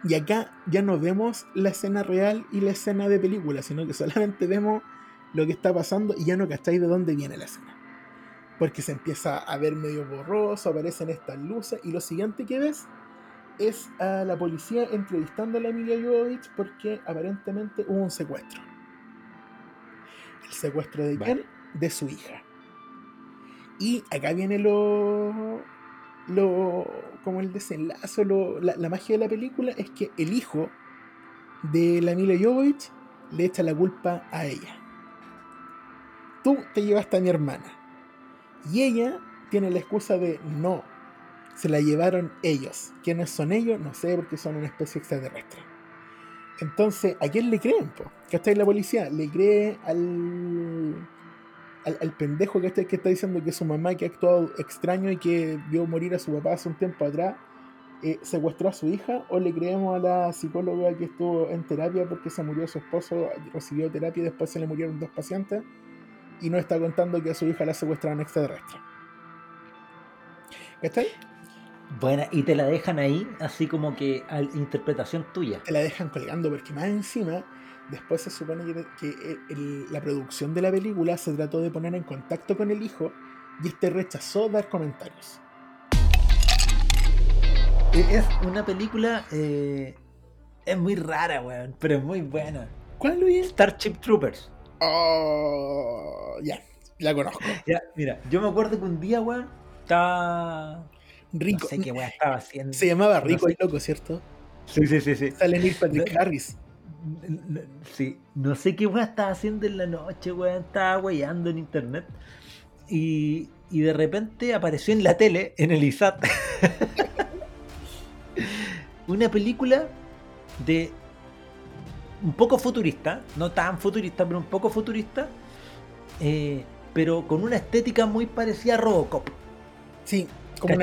Y acá ya no vemos la escena real y la escena de película, sino que solamente vemos lo que está pasando y ya no cacháis de dónde viene la escena porque se empieza a ver medio borroso, aparecen estas luces y lo siguiente que ves es a la policía entrevistando a la Emilia Jovovich porque aparentemente hubo un secuestro. ¿El secuestro de quién? De su hija. Y acá viene lo. lo como el desenlazo, la, la, magia de la película es que el hijo de la Emilia Jovovich le echa la culpa a ella. Tú te llevaste a mi hermana y ella tiene la excusa de no, se la llevaron ellos. ¿Quiénes son ellos? No sé, porque son una especie extraterrestre. Entonces, ¿a quién le creen? Po? ¿Cachai? La policía le cree al, al, pendejo que está, que está diciendo que su mamá que ha actuado extraño y que vio morir a su papá hace un tiempo atrás eh, secuestró a su hija o le creemos a la psicóloga que estuvo en terapia porque se murió su esposo, recibió terapia y después se le murieron dos pacientes y no está contando que a su hija la secuestraron extraterrestre. ¿Cachai? Bueno, y te la dejan ahí, así como que a interpretación tuya. Te la dejan colgando, porque más encima, después se supone que, la producción de la película se trató de poner en contacto con el hijo y este rechazó dar comentarios. E, es una película. Eh, es muy rara, weón, pero es muy buena. ¿Cuál, Luis? Starship Troopers. Oh, ya. La conozco. Ya, mira, yo me acuerdo que un día, weón, estaba. Rico. No sé qué weón estaba haciendo. Se llamaba No Rico sé. y Loco, ¿cierto? Sí, sí, sí, sí. Sale Neil Patrick No. Harris. Sí, no sé qué weón estaba haciendo en la noche, weón. Estaba weyando en internet. Y, y de repente apareció en la tele, en el ISAT, *laughs* una película de un poco futurista, no tan futurista, pero un poco futurista, eh, pero con una estética muy parecida a Robocop. Sí, como.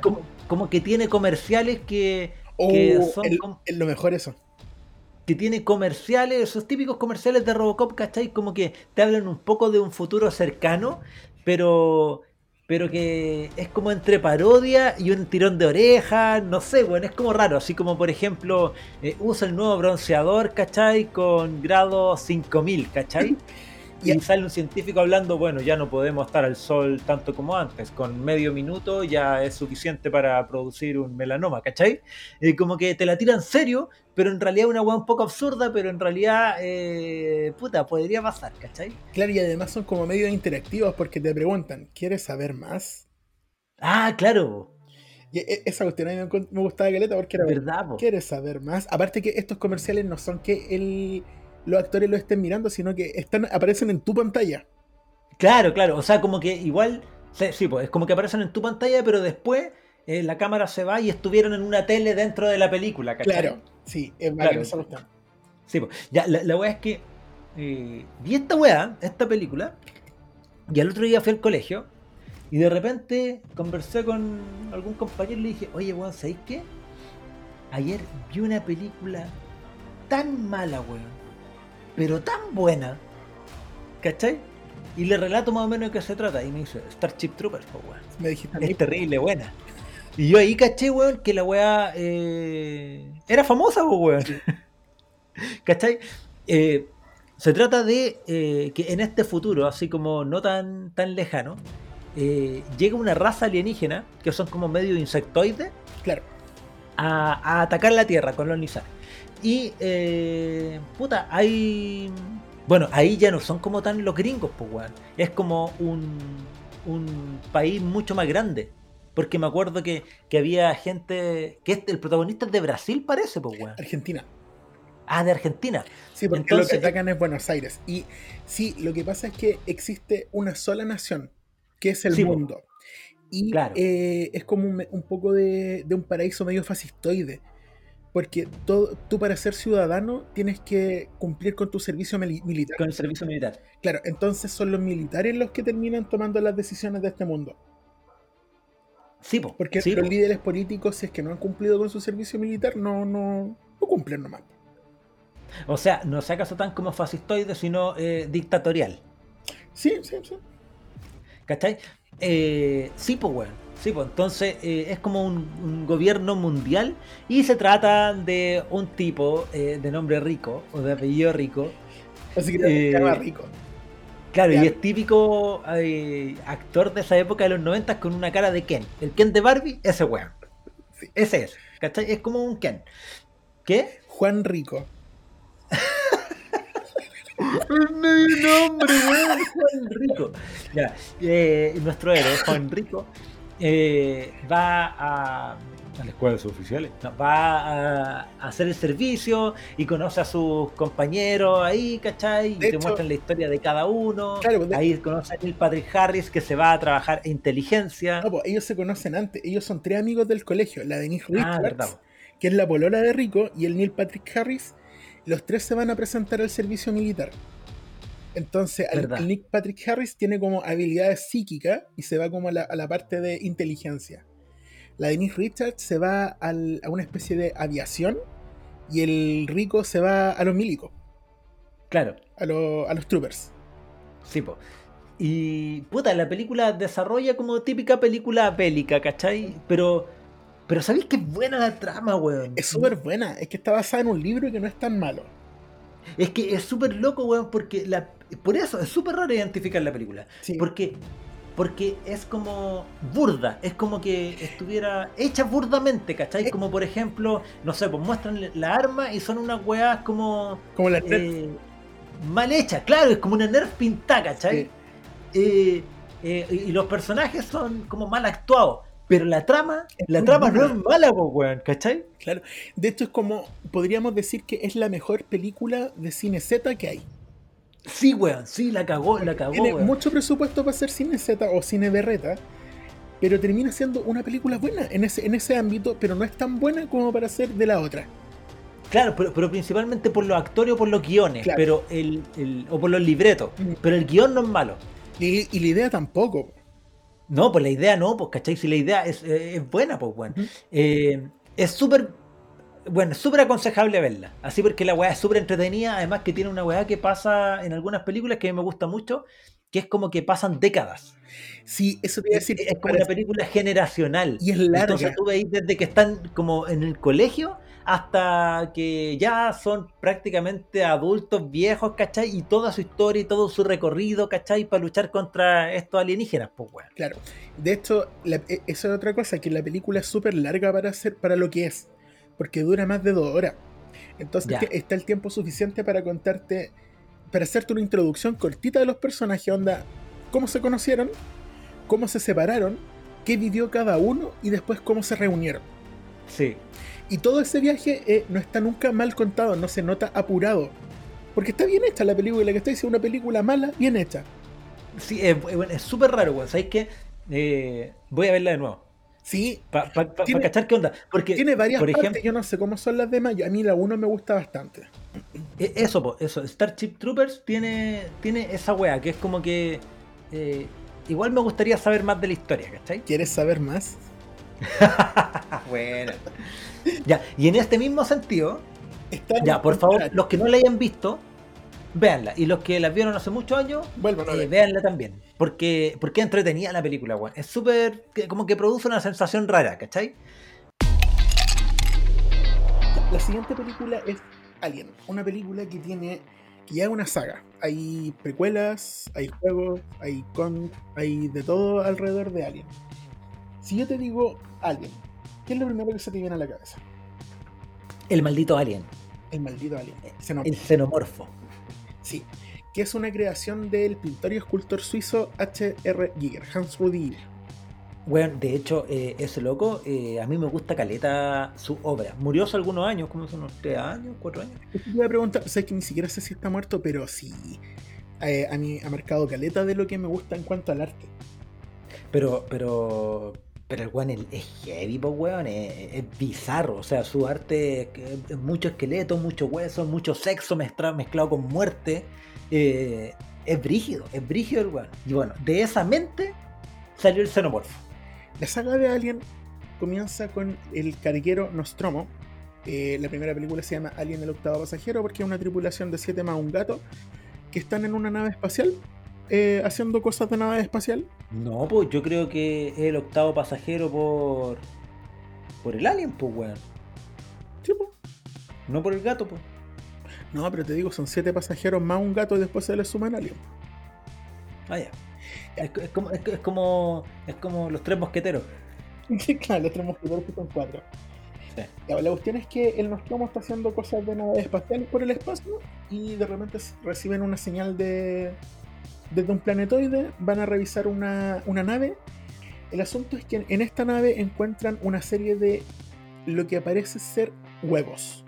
Como, como que tiene comerciales que, Oh, que son el- como- es lo mejor eso. que tiene comerciales, esos típicos comerciales de Robocop, ¿cachai? Como que te hablan un poco de un futuro cercano, pero pero que es como entre parodia y un tirón de oreja, no sé, bueno, es como raro, así como por ejemplo, eh, usa el nuevo bronceador, ¿cachai? Con grado 5000, ¿cachai? *laughs* Y sale un científico hablando, bueno, ya no podemos estar al sol tanto como antes, con medio minuto ya es suficiente para producir un melanoma, ¿cachai? Eh, como que te la tiran serio, pero en realidad una weá un poco absurda, pero en realidad, eh, puta, podría pasar, ¿cachai? Claro, y además son como medios interactivos porque te preguntan, ¿quieres saber más? Ah, claro, Y e- esa cuestión a mí me, gustaba Caleta porque era verdad. ¿Quieres saber más? Aparte que estos comerciales no son que el, los actores lo estén mirando, sino que están aparecen en tu pantalla. Claro, claro, o sea, como que igual, sí, sí, pues es como que aparecen en tu pantalla, pero después eh, la cámara se va y estuvieron en una tele dentro de la película, ¿cachai? Claro, sí, es Claro. Sí, po. ya, la, la weá es que eh, vi esta weá, esta película, y al otro día fui al colegio, y de repente conversé con algún compañero y le dije, oye, weón, ¿sabéis qué? Ayer vi una película tan mala, weón, pero tan buena, ¿cachai? Y le relato más o menos de qué se trata, y me dice, Starship Troopers, po, weón. Me dijiste Es terrible, buena. Y yo ahí caché, weón, que la weá eh, era famosa, po, weón. *laughs* ¿Cachai? Eh, se trata de eh, que en este futuro, así como no tan, tan lejano, llega una raza alienígena, que son como medio insectoides, claro, a, a atacar la Tierra, colonizar. Y, eh, puta, hay... Bueno, ahí ya no son como tan los gringos, pues, weón. Es como un, un país mucho más grande. Porque me acuerdo que, que había gente... que este- el protagonista es de Brasil, parece, pues, weón. Argentina. Ah, de Argentina. Sí, porque Entonces- lo que atacan es Buenos Aires. Y sí, lo que pasa es que existe una sola nación, que es el Sí, po. mundo. Y Claro. eh, es como un, un poco de, de un paraíso medio fascistoide. Porque todo, tú para ser ciudadano tienes que cumplir con tu servicio mili- militar. Con el servicio militar. Claro, entonces son los militares los que terminan tomando las decisiones de este mundo. Sí, po. Porque sí, los po. líderes políticos, si es que no han cumplido con su servicio militar, no, no, no cumplen nomás. O sea, no se acaso tan como fascistoide, sino eh, dictatorial. Sí, sí, sí. ¿Cachai? Eh, sí, pues, weón. Sí, pues, entonces eh, es como un, un gobierno mundial y se trata de un tipo eh, de nombre rico o de apellido rico. Así que Eh, se llama rico. Claro, y es típico eh, actor de esa época de los 90 con una cara de Ken. El Ken de Barbie, ese weón. Sí. Ese es. ¿Cachai? Es como un Ken. ¿Qué? Juan Rico. *laughs* Medio nombre, weón. Juan Rico. Ya, eh, nuestro héroe, Juan Rico, eh, va a, a la escuela de suboficiales. No, va a, hacer el servicio y conoce a sus compañeros ahí, ¿cachai? Y De te hecho- muestran la historia de cada uno. Claro, pues, de- ahí conoce a Neil Patrick Harris que se va a trabajar en inteligencia. No, pues ellos se conocen antes. Ellos son tres amigos del colegio. La Denise ah, Richards, verdad. que es la polola de Rico, y el Neil Patrick Harris. Los tres se van a presentar al servicio militar. Entonces, Verdad. el Nick Patrick Harris tiene como habilidades psíquicas y se va como a la, a la parte de inteligencia. La Denise Richards se va al- a una especie de aviación y el Rico se va a los milicos, Claro. a, los- a los troopers. Sí, po. Y puta, la película desarrolla como típica película bélica, ¿cachai? Pero, pero ¿sabéis que es buena la trama, weón? Es súper buena, es que está basada en un libro y que no es tan malo. Es que es súper loco, weón, porque la, por eso es súper raro identificar la película. Sí. Porque, porque es como burda, es como que estuviera hecha burdamente, ¿cachai? Como por ejemplo, no sé, pues muestran la arma y son unas weas como Como la eh, mal hechas, claro, es como una nerf pintada, ¿cachai? Sí. eh, eh, y los personajes son como mal actuados. Pero la trama, la trama no es mala, weón, ¿cachai? Claro. De hecho, es como, podríamos decir que es la mejor película de cine Z que hay. Sí, weón, sí, la cagó, la cagó. Tiene mucho presupuesto para hacer cine Z o cine berreta, pero termina siendo una película buena en ese, en ese ámbito, pero no es tan buena como para ser de la otra. Claro, pero, principalmente por los actores o por los guiones, pero el, o por los libretos. Mm. Pero el guion no es malo. Y, y la idea tampoco. No, pues la idea no, pues, ¿cachai? Si la idea es, eh, buena, pues, bueno. Eh, es súper, bueno, súper aconsejable verla. Así porque la weá es súper entretenida, además que tiene una weá que pasa en algunas películas que a mí me gusta mucho, que es como que pasan décadas. Sí, eso te iba a decir. Es, como una película generacional. Y es larga. Entonces tú veis desde que están como en el colegio hasta que ya son prácticamente adultos viejos, ¿cachai? Y toda su historia y todo su recorrido, ¿cachai? Para luchar contra estos alienígenas, pues, weón. Claro. De hecho, e, eso es otra cosa, que la película es súper larga para, hacer, para lo que es, porque dura más de dos horas. Entonces está el tiempo suficiente para contarte, para hacerte una introducción cortita de los personajes, onda, cómo se conocieron, cómo se separaron, qué vivió cada uno y después cómo se reunieron. Sí. Y todo ese viaje eh, no está nunca mal contado, no se nota apurado. Porque está bien hecha la película, que está diciendo una película mala, bien hecha. Sí, es súper raro, weón. ¿Sabéis qué? Eh, voy a verla de nuevo. Sí. Para cachar qué onda. Porque, tiene varias por ejemplo, yo no sé cómo son las demás. A mí la 1 me gusta bastante. E, eso, eso. Starship Troopers tiene, tiene esa wea que es como que. Eh, igual me gustaría saber más de la historia, ¿cachai? ¿Quieres saber más? *laughs* bueno. *laughs* Ya, y en este mismo sentido, ya, por favor, los que no la hayan visto, véanla. Y los que la vieron hace muchos años, eh, véanla también. Porque, porque es entretenida la película, weón. Es súper, como que produce una sensación rara, ¿cachai? La siguiente película es Alien, una película que tiene que ya es una saga. Hay precuelas, hay juegos, hay con, hay de todo alrededor de Alien. Si yo te digo Alien, ¿Qué es lo primero que se te viene a la cabeza? El maldito alien. El maldito alien. El xenomorfo. Sí. Que es una creación del pintor y escultor suizo H.R. Giger, Hans Rudi Bueno, de hecho, eh, ese loco, eh, a mí me gusta caleta su obra. Murió hace algunos años, como son unos tres años, cuatro años. Te voy a preguntar, sé que ni siquiera sé si está muerto, pero sí. Eh, a mí ha marcado caleta de lo que me gusta en cuanto al arte. Pero, pero, pero el weón es, heavy, weón, es, bizarro. O sea, su arte es, mucho esqueleto, mucho hueso, mucho sexo mezclado, con muerte. Eh, es brígido, es brígido el weón. Y bueno, de esa mente salió el xenomorfo. La saga de Alien comienza con el carguero Nostromo. Eh, la primera película se llama Alien el octavo pasajero porque es una tripulación de siete más un gato que están en una nave espacial eh, haciendo cosas de nave espacial? No, pues yo creo que es el octavo pasajero por. por el alien, pues, weón. Sí, pues. No por el gato, pues. No, pero te digo, son siete pasajeros más un gato y después se les suma el alien. Ah, ya. Es, como, es, como, es como los tres mosqueteros. *laughs* claro, los tres mosqueteros que son cuatro. la cuestión es que el Nostromo está haciendo cosas de nave espacial por el espacio y de repente reciben una señal de, desde un planetoide van a revisar una, nave. El asunto es que en esta nave encuentran una serie de lo que parece ser huevos.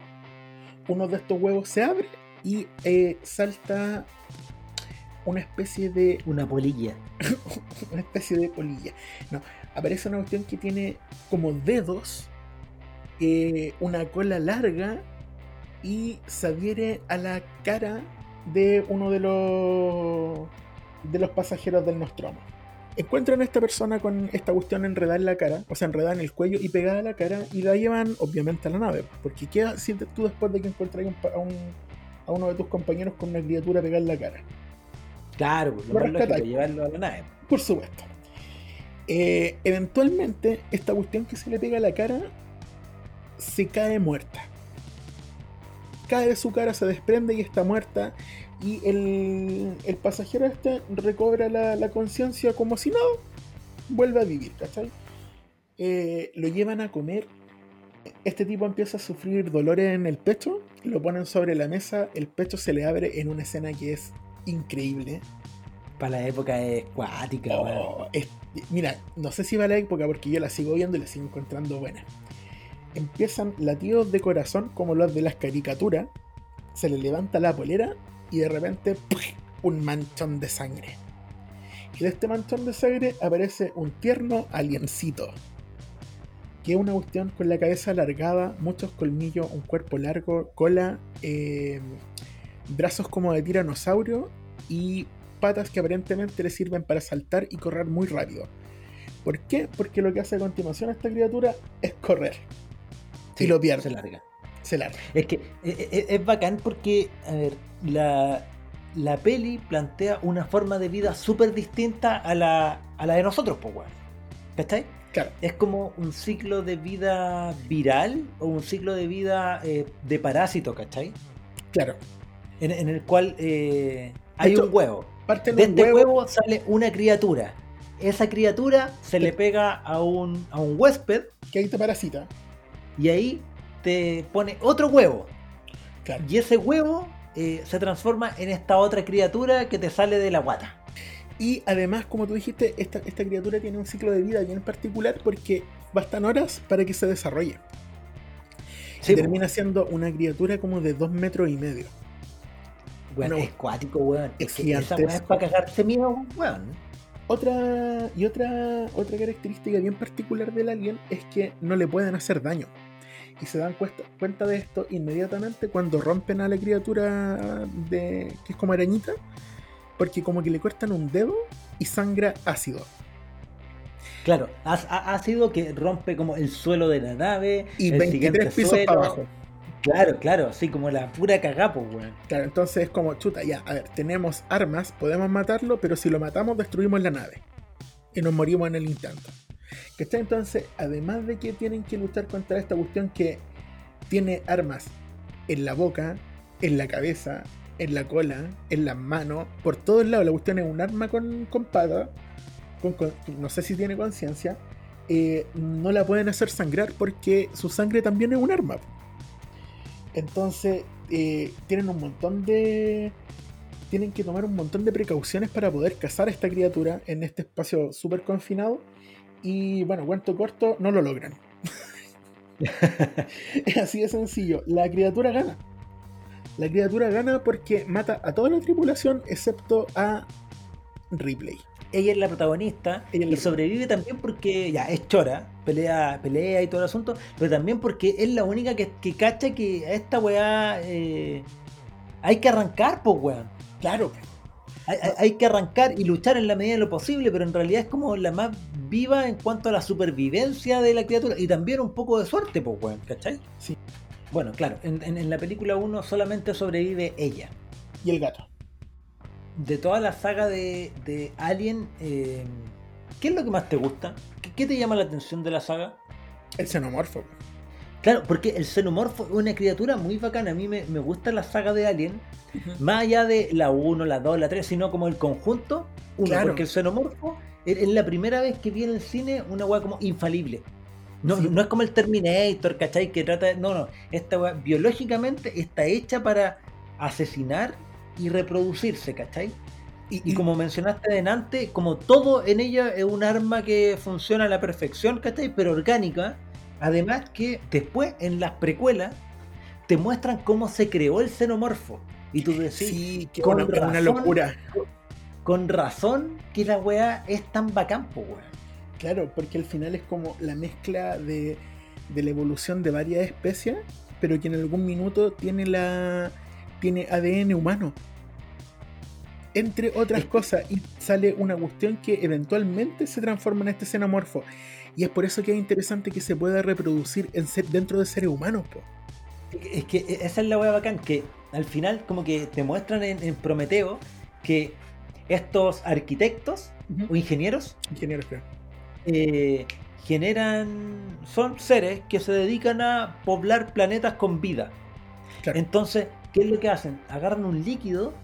Uno de estos huevos se abre y eh, salta una especie de. *laughs* Una polilla. una especie de polilla. No, aparece una cuestión que tiene como dedos, eh, una cola larga y se adhiere a la cara de uno de los de los pasajeros del Nostromo. Encuentran a esta persona con esta cuestión enredada en la cara, o sea, enredada en el cuello y pegada a la cara, y la llevan obviamente a la nave. Porque ¿qué sientes tú después de que encuentras a, un, a uno de tus compañeros con una criatura pegada en la cara? Claro, pues, lo, lo más llevarlo a la nave. Por supuesto. Eh, eventualmente, esta cuestión que se le pega a la cara se cae muerta. Cae de su cara, se desprende y está muerta. Y el, pasajero este recobra la, conciencia como si no, vuelve a vivir, ¿cachai? Eh, lo llevan a comer. Este tipo empieza a sufrir dolores en el pecho, lo ponen sobre la mesa, el pecho se le abre en una escena que es increíble. para la época es cuática, oh, Mira, no sé si va la época porque yo la sigo viendo y la sigo encontrando buena. Empiezan latidos de corazón como los de las caricaturas. Se le levanta la polera y de repente un manchón de sangre. Y de este manchón de sangre aparece un tierno aliencito. Que es una cuestión con la cabeza alargada, muchos colmillos, un cuerpo largo, cola, eh, brazos como de tiranosaurio y patas que aparentemente le sirven para saltar y correr muy rápido. ¿Por qué? Porque lo que hace a continuación esta criatura es correr. y lo pierde. Se larga. Se larga. Es que es, e, e, es bacán porque, a ver, la, la peli plantea una forma de vida súper distinta a la, a la de nosotros, pues, weón. ¿Cachai? Claro. Es como un ciclo de vida viral o un ciclo de vida eh, de parásito, ¿cachai? Claro. En, el cual eh, hay un huevo. Parte de este huevo. sale una criatura. Esa criatura se le pega a un, a un huésped. Que ahí te parasita. Y ahí te pone otro huevo. Claro. Y ese huevo eh, se transforma en esta otra criatura que te sale de la guata. Y además, como tú dijiste, esta, esta criatura tiene un ciclo de vida bien particular porque bastan horas para que se desarrolle. y termina siendo una criatura como de dos metros y medio. Bueno, es cuático, weón. Es, que esa es para cagarse miedo, weón. Otra, y otra, otra característica bien particular del alien es que no le pueden hacer daño y se dan cuenta, de esto inmediatamente cuando rompen a la criatura de que es como arañita, porque como que le cortan un dedo y sangra ácido. Claro, ácido que rompe como el suelo de la nave y 23 pisos para abajo. Claro, claro, así como la pura cagapo, weón. Claro, entonces es como, chuta, ya, a ver, tenemos armas, podemos matarlo, pero si lo matamos destruimos la nave. Y nos morimos en el intento. ¿Cachai? Entonces, además de que tienen que luchar contra esta cuestión que tiene armas en la boca, en la cabeza, en la cola, en las manos, por todos lados, la cuestión es un arma con, con pata, no sé si tiene conciencia, eh, no la pueden hacer sangrar porque su sangre también es un arma. Entonces, eh, tienen un montón de. Tienen que tomar un montón de precauciones para poder cazar a esta criatura en este espacio súper confinado y bueno, cuento corto, no lo logran. es *laughs* así de sencillo. La criatura gana. La criatura gana porque mata a toda la tripulación excepto a Ripley. Ella es la protagonista y sobrevive también porque ya es chora, pelea, pelea y todo el asunto, pero también porque es la única que, que cacha que a esta weá eh, hay que arrancar, pues weón. Claro. Hay, que arrancar y luchar en la medida de lo posible, pero en realidad es como la más viva en cuanto a la supervivencia de la criatura y también un poco de suerte, pues, weón, ¿cachai? Sí. Bueno, claro, en, la película 1 solamente sobrevive ella. Y el gato. De toda la saga de, Alien, eh, ¿qué es lo que más te gusta? ¿Qué, te llama la atención de la saga? El xenomorfo. Claro, porque el xenomorfo es una criatura muy bacana. A mí me, gusta la saga de Alien, más allá de la 1, la 2, la 3, sino como el conjunto. Uno, porque el xenomorfo es la primera vez que vi en el cine una weá como infalible. No, no es como el Terminator, ¿cachai? Que trata de. No, no. Esta weá biológicamente está hecha para asesinar y reproducirse, ¿cachai? Y, y, como mencionaste delante, como todo en ella es un arma que funciona a la perfección, ¿cachai? Pero orgánica Además que después en las precuelas te muestran cómo se creó el xenomorfo. Y tú decís, sí, con una, una locura. Con razón que la weá es tan bacán, weá. Claro, porque al final es como la mezcla de, de la evolución de varias especies, pero que en algún minuto tiene la tiene ADN humano. Entre otras cosas, y sale una cuestión que eventualmente se transforma en este xenomorfo. Y es por eso que es interesante que se pueda reproducir en dentro de seres humanos. Es que e, esa es la hueá bacán, que al final como que te muestran en, Prometeo que estos arquitectos o ingenieros, ingenieros eh, generan, son seres que se dedican a poblar planetas con vida. Entonces, ¿qué es lo que hacen? Agarran un líquido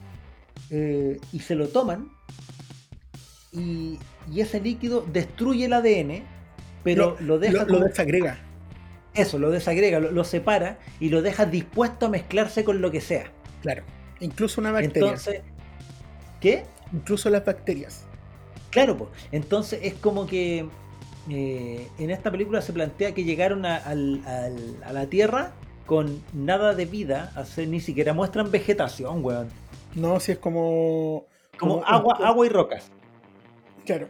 eh, y se lo toman y, y, ese líquido destruye el ADN pero lo, deja. Lo, desagrega. Eso, lo desagrega, lo, separa y lo deja dispuesto a mezclarse con lo que sea. Claro. Incluso una bacteria. Entonces, ¿Qué? Incluso las bacterias. Claro, pues. Entonces es como que eh, en esta película se plantea que llegaron a, la Tierra con nada de vida, ni siquiera muestran vegetación, weón. No, si es como... Como, agua, agua y rocas. Claro.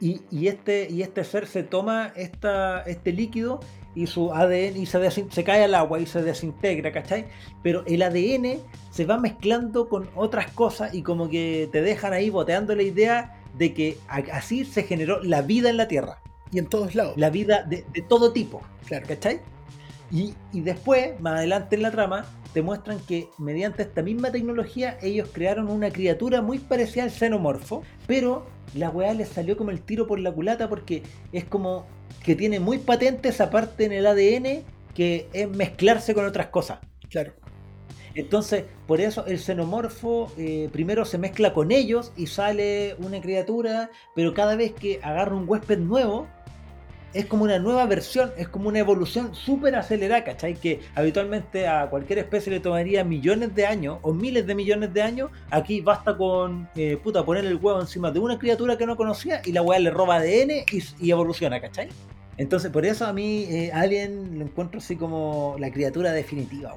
Y, este, y este ser se toma esta, este líquido y su ADN y se, se, cae al agua y se desintegra, ¿cachai? Pero el ADN se va mezclando con otras cosas y como que te dejan ahí boteando la idea de que así se generó la vida en la Tierra. Y en todos lados. La vida de, todo tipo, claro. ¿cachai? Y, y después, más adelante en la trama, te muestran que mediante esta misma tecnología ellos crearon una criatura muy parecida al xenomorfo, pero la weá les salió como el tiro por la culata porque es como que tiene muy patente esa parte en el ADN que es mezclarse con otras cosas. Claro. Entonces, por eso el xenomorfo eh, primero se mezcla con ellos y sale una criatura, pero cada vez que agarra un huésped nuevo, es como una nueva versión, es como una evolución súper acelerada, ¿cachai? Que habitualmente a cualquier especie le tomaría millones de años o miles de millones de años. Aquí basta con, eh, puta, poner el huevo encima de una criatura que no conocía y la weá le roba ADN y, evoluciona, ¿cachai? Entonces, por eso a mí eh, Alien lo encuentro así como la criatura definitiva,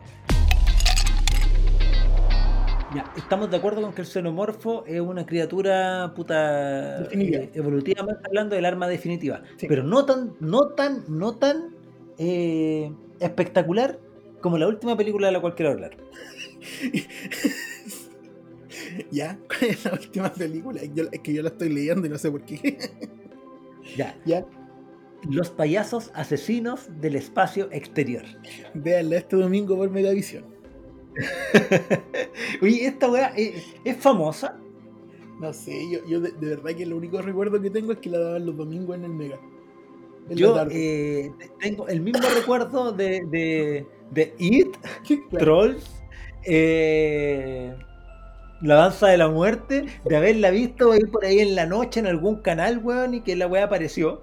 estamos de acuerdo con que el xenomorfo es una criatura puta eh, evolutivamente hablando del arma definitiva. Pero no tan, no tan, no tan eh, espectacular como la última película de la cual quiero hablar. *laughs* ¿Ya? ¿Cuál es la última película? es que yo la estoy leyendo y no sé por qué. *laughs* ya. ¿Ya? Los payasos asesinos del espacio exterior. Véanla este domingo por Megavisión. *laughs* Oye, esta weá es, famosa. No sé, yo, de, verdad que el único recuerdo que tengo es que la daban los domingos en el Mega. yo eh, tengo el mismo recuerdo de, de, de It, *laughs* Trolls, eh, La Danza de la Muerte, de haberla visto ahí por ahí en la noche en algún canal, weón, y que la weá apareció.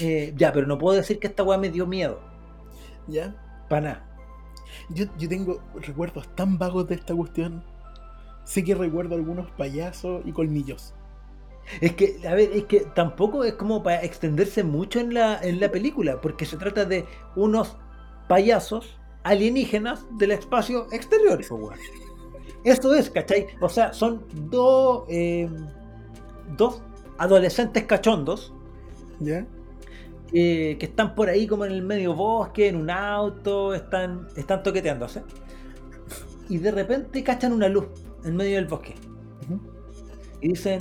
Eh, ya, pero no puedo decir que esta weá me dio miedo. ¿Ya? Para nada. Yo, tengo recuerdos tan vagos de esta cuestión. Sé que recuerdo algunos payasos y colmillos. Es que, a ver, es que tampoco es como para extenderse mucho en la, en la película, porque se trata de unos payasos alienígenas del espacio exterior. Eso es, ¿cachai? O sea, son dos, eh, dos adolescentes cachondos. ¿Ya? Que están por ahí como en el medio bosque, en un auto, están, están toqueteándose. Y de repente cachan una luz en medio del bosque. Y dicen,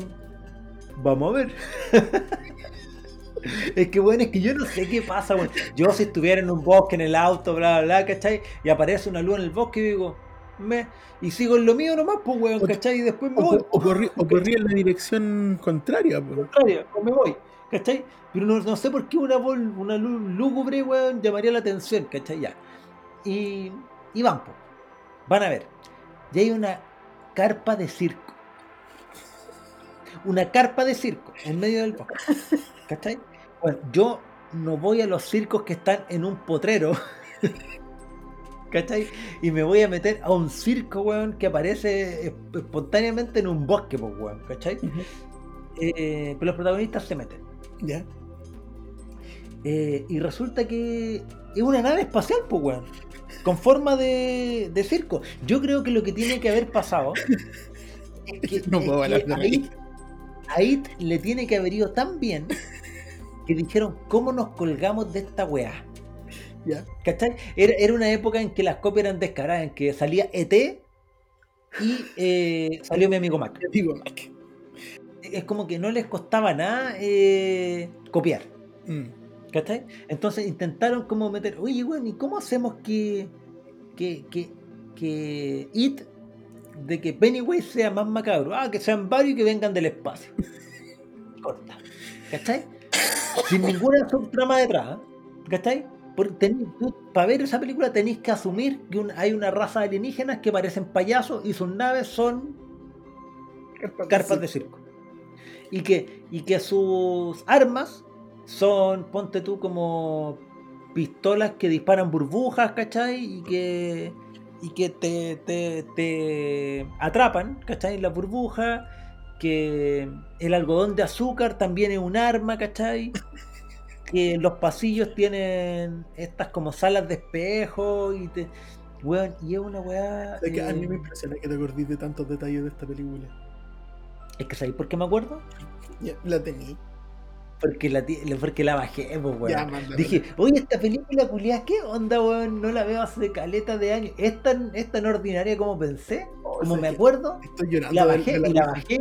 vamos a ver. *laughs* es que bueno, es que yo no sé qué pasa, Yo si estuviera en un bosque, en el auto, bla, bla, bla, ¿cachai? Y aparece una luz en el bosque y digo, me... Y sigo en lo mío nomás, pues, weón, ¿cachai? Y después me voy. O, corrí, en la dirección contraria, pues. Contraria, o me voy. ¿Cachai? Pero no, sé por qué una, una luz lúgubre, weón, llamaría la atención, ¿cachai? Ya. Y, y van, van a ver. Y hay una carpa de circo. Una carpa de circo en medio del bosque. ¿Cachai? Bueno, yo no voy a los circos que están en un potrero. *laughs* ¿Cachai? Y me voy a meter a un circo, weón, que aparece espontáneamente en un bosque, pues, weón, ¿cachai? Eh, pero los protagonistas se meten. ¿Ya? Eh, y resulta que es una nave espacial, pues, weón. Con forma de, circo. Yo creo que lo que tiene que haber pasado *laughs* es que, no puedo a, It, le tiene que haber ido tan bien que dijeron, ¿cómo nos colgamos de esta weá? ¿Ya? ¿Cachai? Era, una época en que las copias eran descaradas, en que salía ET y eh, salió mi amigo Mac. Mi amigo Mac es como que no les costaba nada eh, copiar. Mm. ¿Cachai? Entonces intentaron como meter, oye, bueno, ¿y cómo hacemos que, que, que, que It, de que Pennywise sea más macabro? Ah, que sean varios y que vengan del espacio. *laughs* Corta. ¿Cachai? Sin ninguna subtrama detrás. ¿Cachai? para ver esa película tenéis que asumir que hay una raza de alienígenas que parecen payasos y sus naves son carpas de circo y que, y que sus armas son, ponte tú, como pistolas que disparan burbujas, ¿cachai? Y que, y que te, te, te atrapan, ¿cachai? La burbuja, que el algodón de azúcar también es un arma, ¿cachai? *laughs* Que los pasillos tienen estas como salas de espejo y te... y es una weá... Es que a mí me eh, impresiona que te acordís de tantos detalles de esta película. Es que ¿sabéis por qué me acuerdo? la tení. Porque la, porque la bajé, pues, weón. Dije, oye, esta película culiada, ¿qué onda, weón? No la veo hace caleta de años. ¿Es tan, es tan ordinaria como pensé? Oh, como me acuerdo. Estoy llorando. La bajé y la bajé.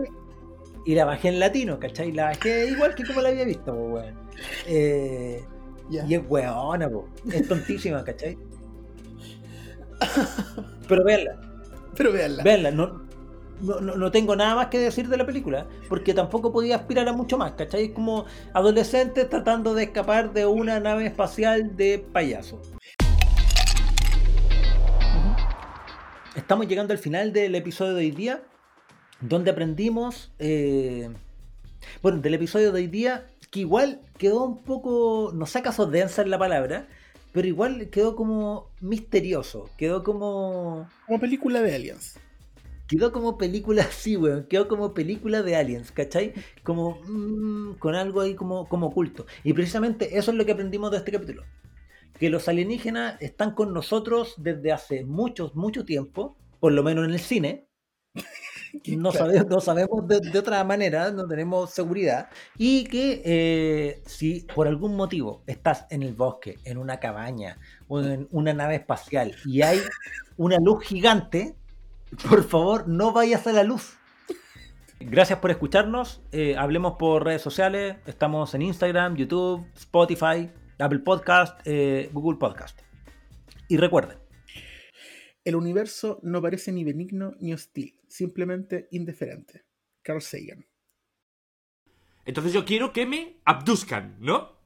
Y la bajé en latino, ¿cachai? La bajé igual que como la había visto, pues, weón. Eh, Y es weona, pues. Es tontísima, ¿cachai? *laughs* Pero véanla. Pero véanla. Véanla, no, no, no, tengo nada más que decir de la película, porque tampoco podía aspirar a mucho más, ¿cachai? Como adolescentes tratando de escapar de una nave espacial de payaso. Estamos llegando al final del episodio de hoy día, donde aprendimos, eh, bueno, del episodio de hoy día, que igual quedó un poco, no sé acaso densa en la palabra, pero igual quedó como misterioso, quedó como... Como película de aliens quedó como película *laughs* así, weón. Quedó como película de aliens, ¿cachai? Como mm, con algo ahí como, como oculto. Y precisamente eso es lo que aprendimos de este capítulo. Que los alienígenas están con nosotros desde hace mucho, mucho tiempo, por lo menos en el cine. *laughs* No sabemos, no sabemos de, otra manera, no tenemos seguridad. Y que eh, si por algún motivo estás en el bosque, en una cabaña o en una nave espacial y hay una luz gigante, por favor, no vayas a la luz. Gracias por escucharnos. Eh, hablemos por redes sociales. Estamos en Instagram, YouTube, Spotify, Apple Podcast, eh, Google Podcast. Y recuerden. El universo no parece ni benigno ni hostil, simplemente indiferente. Carl Sagan. Entonces yo quiero que me abduzcan, ¿no?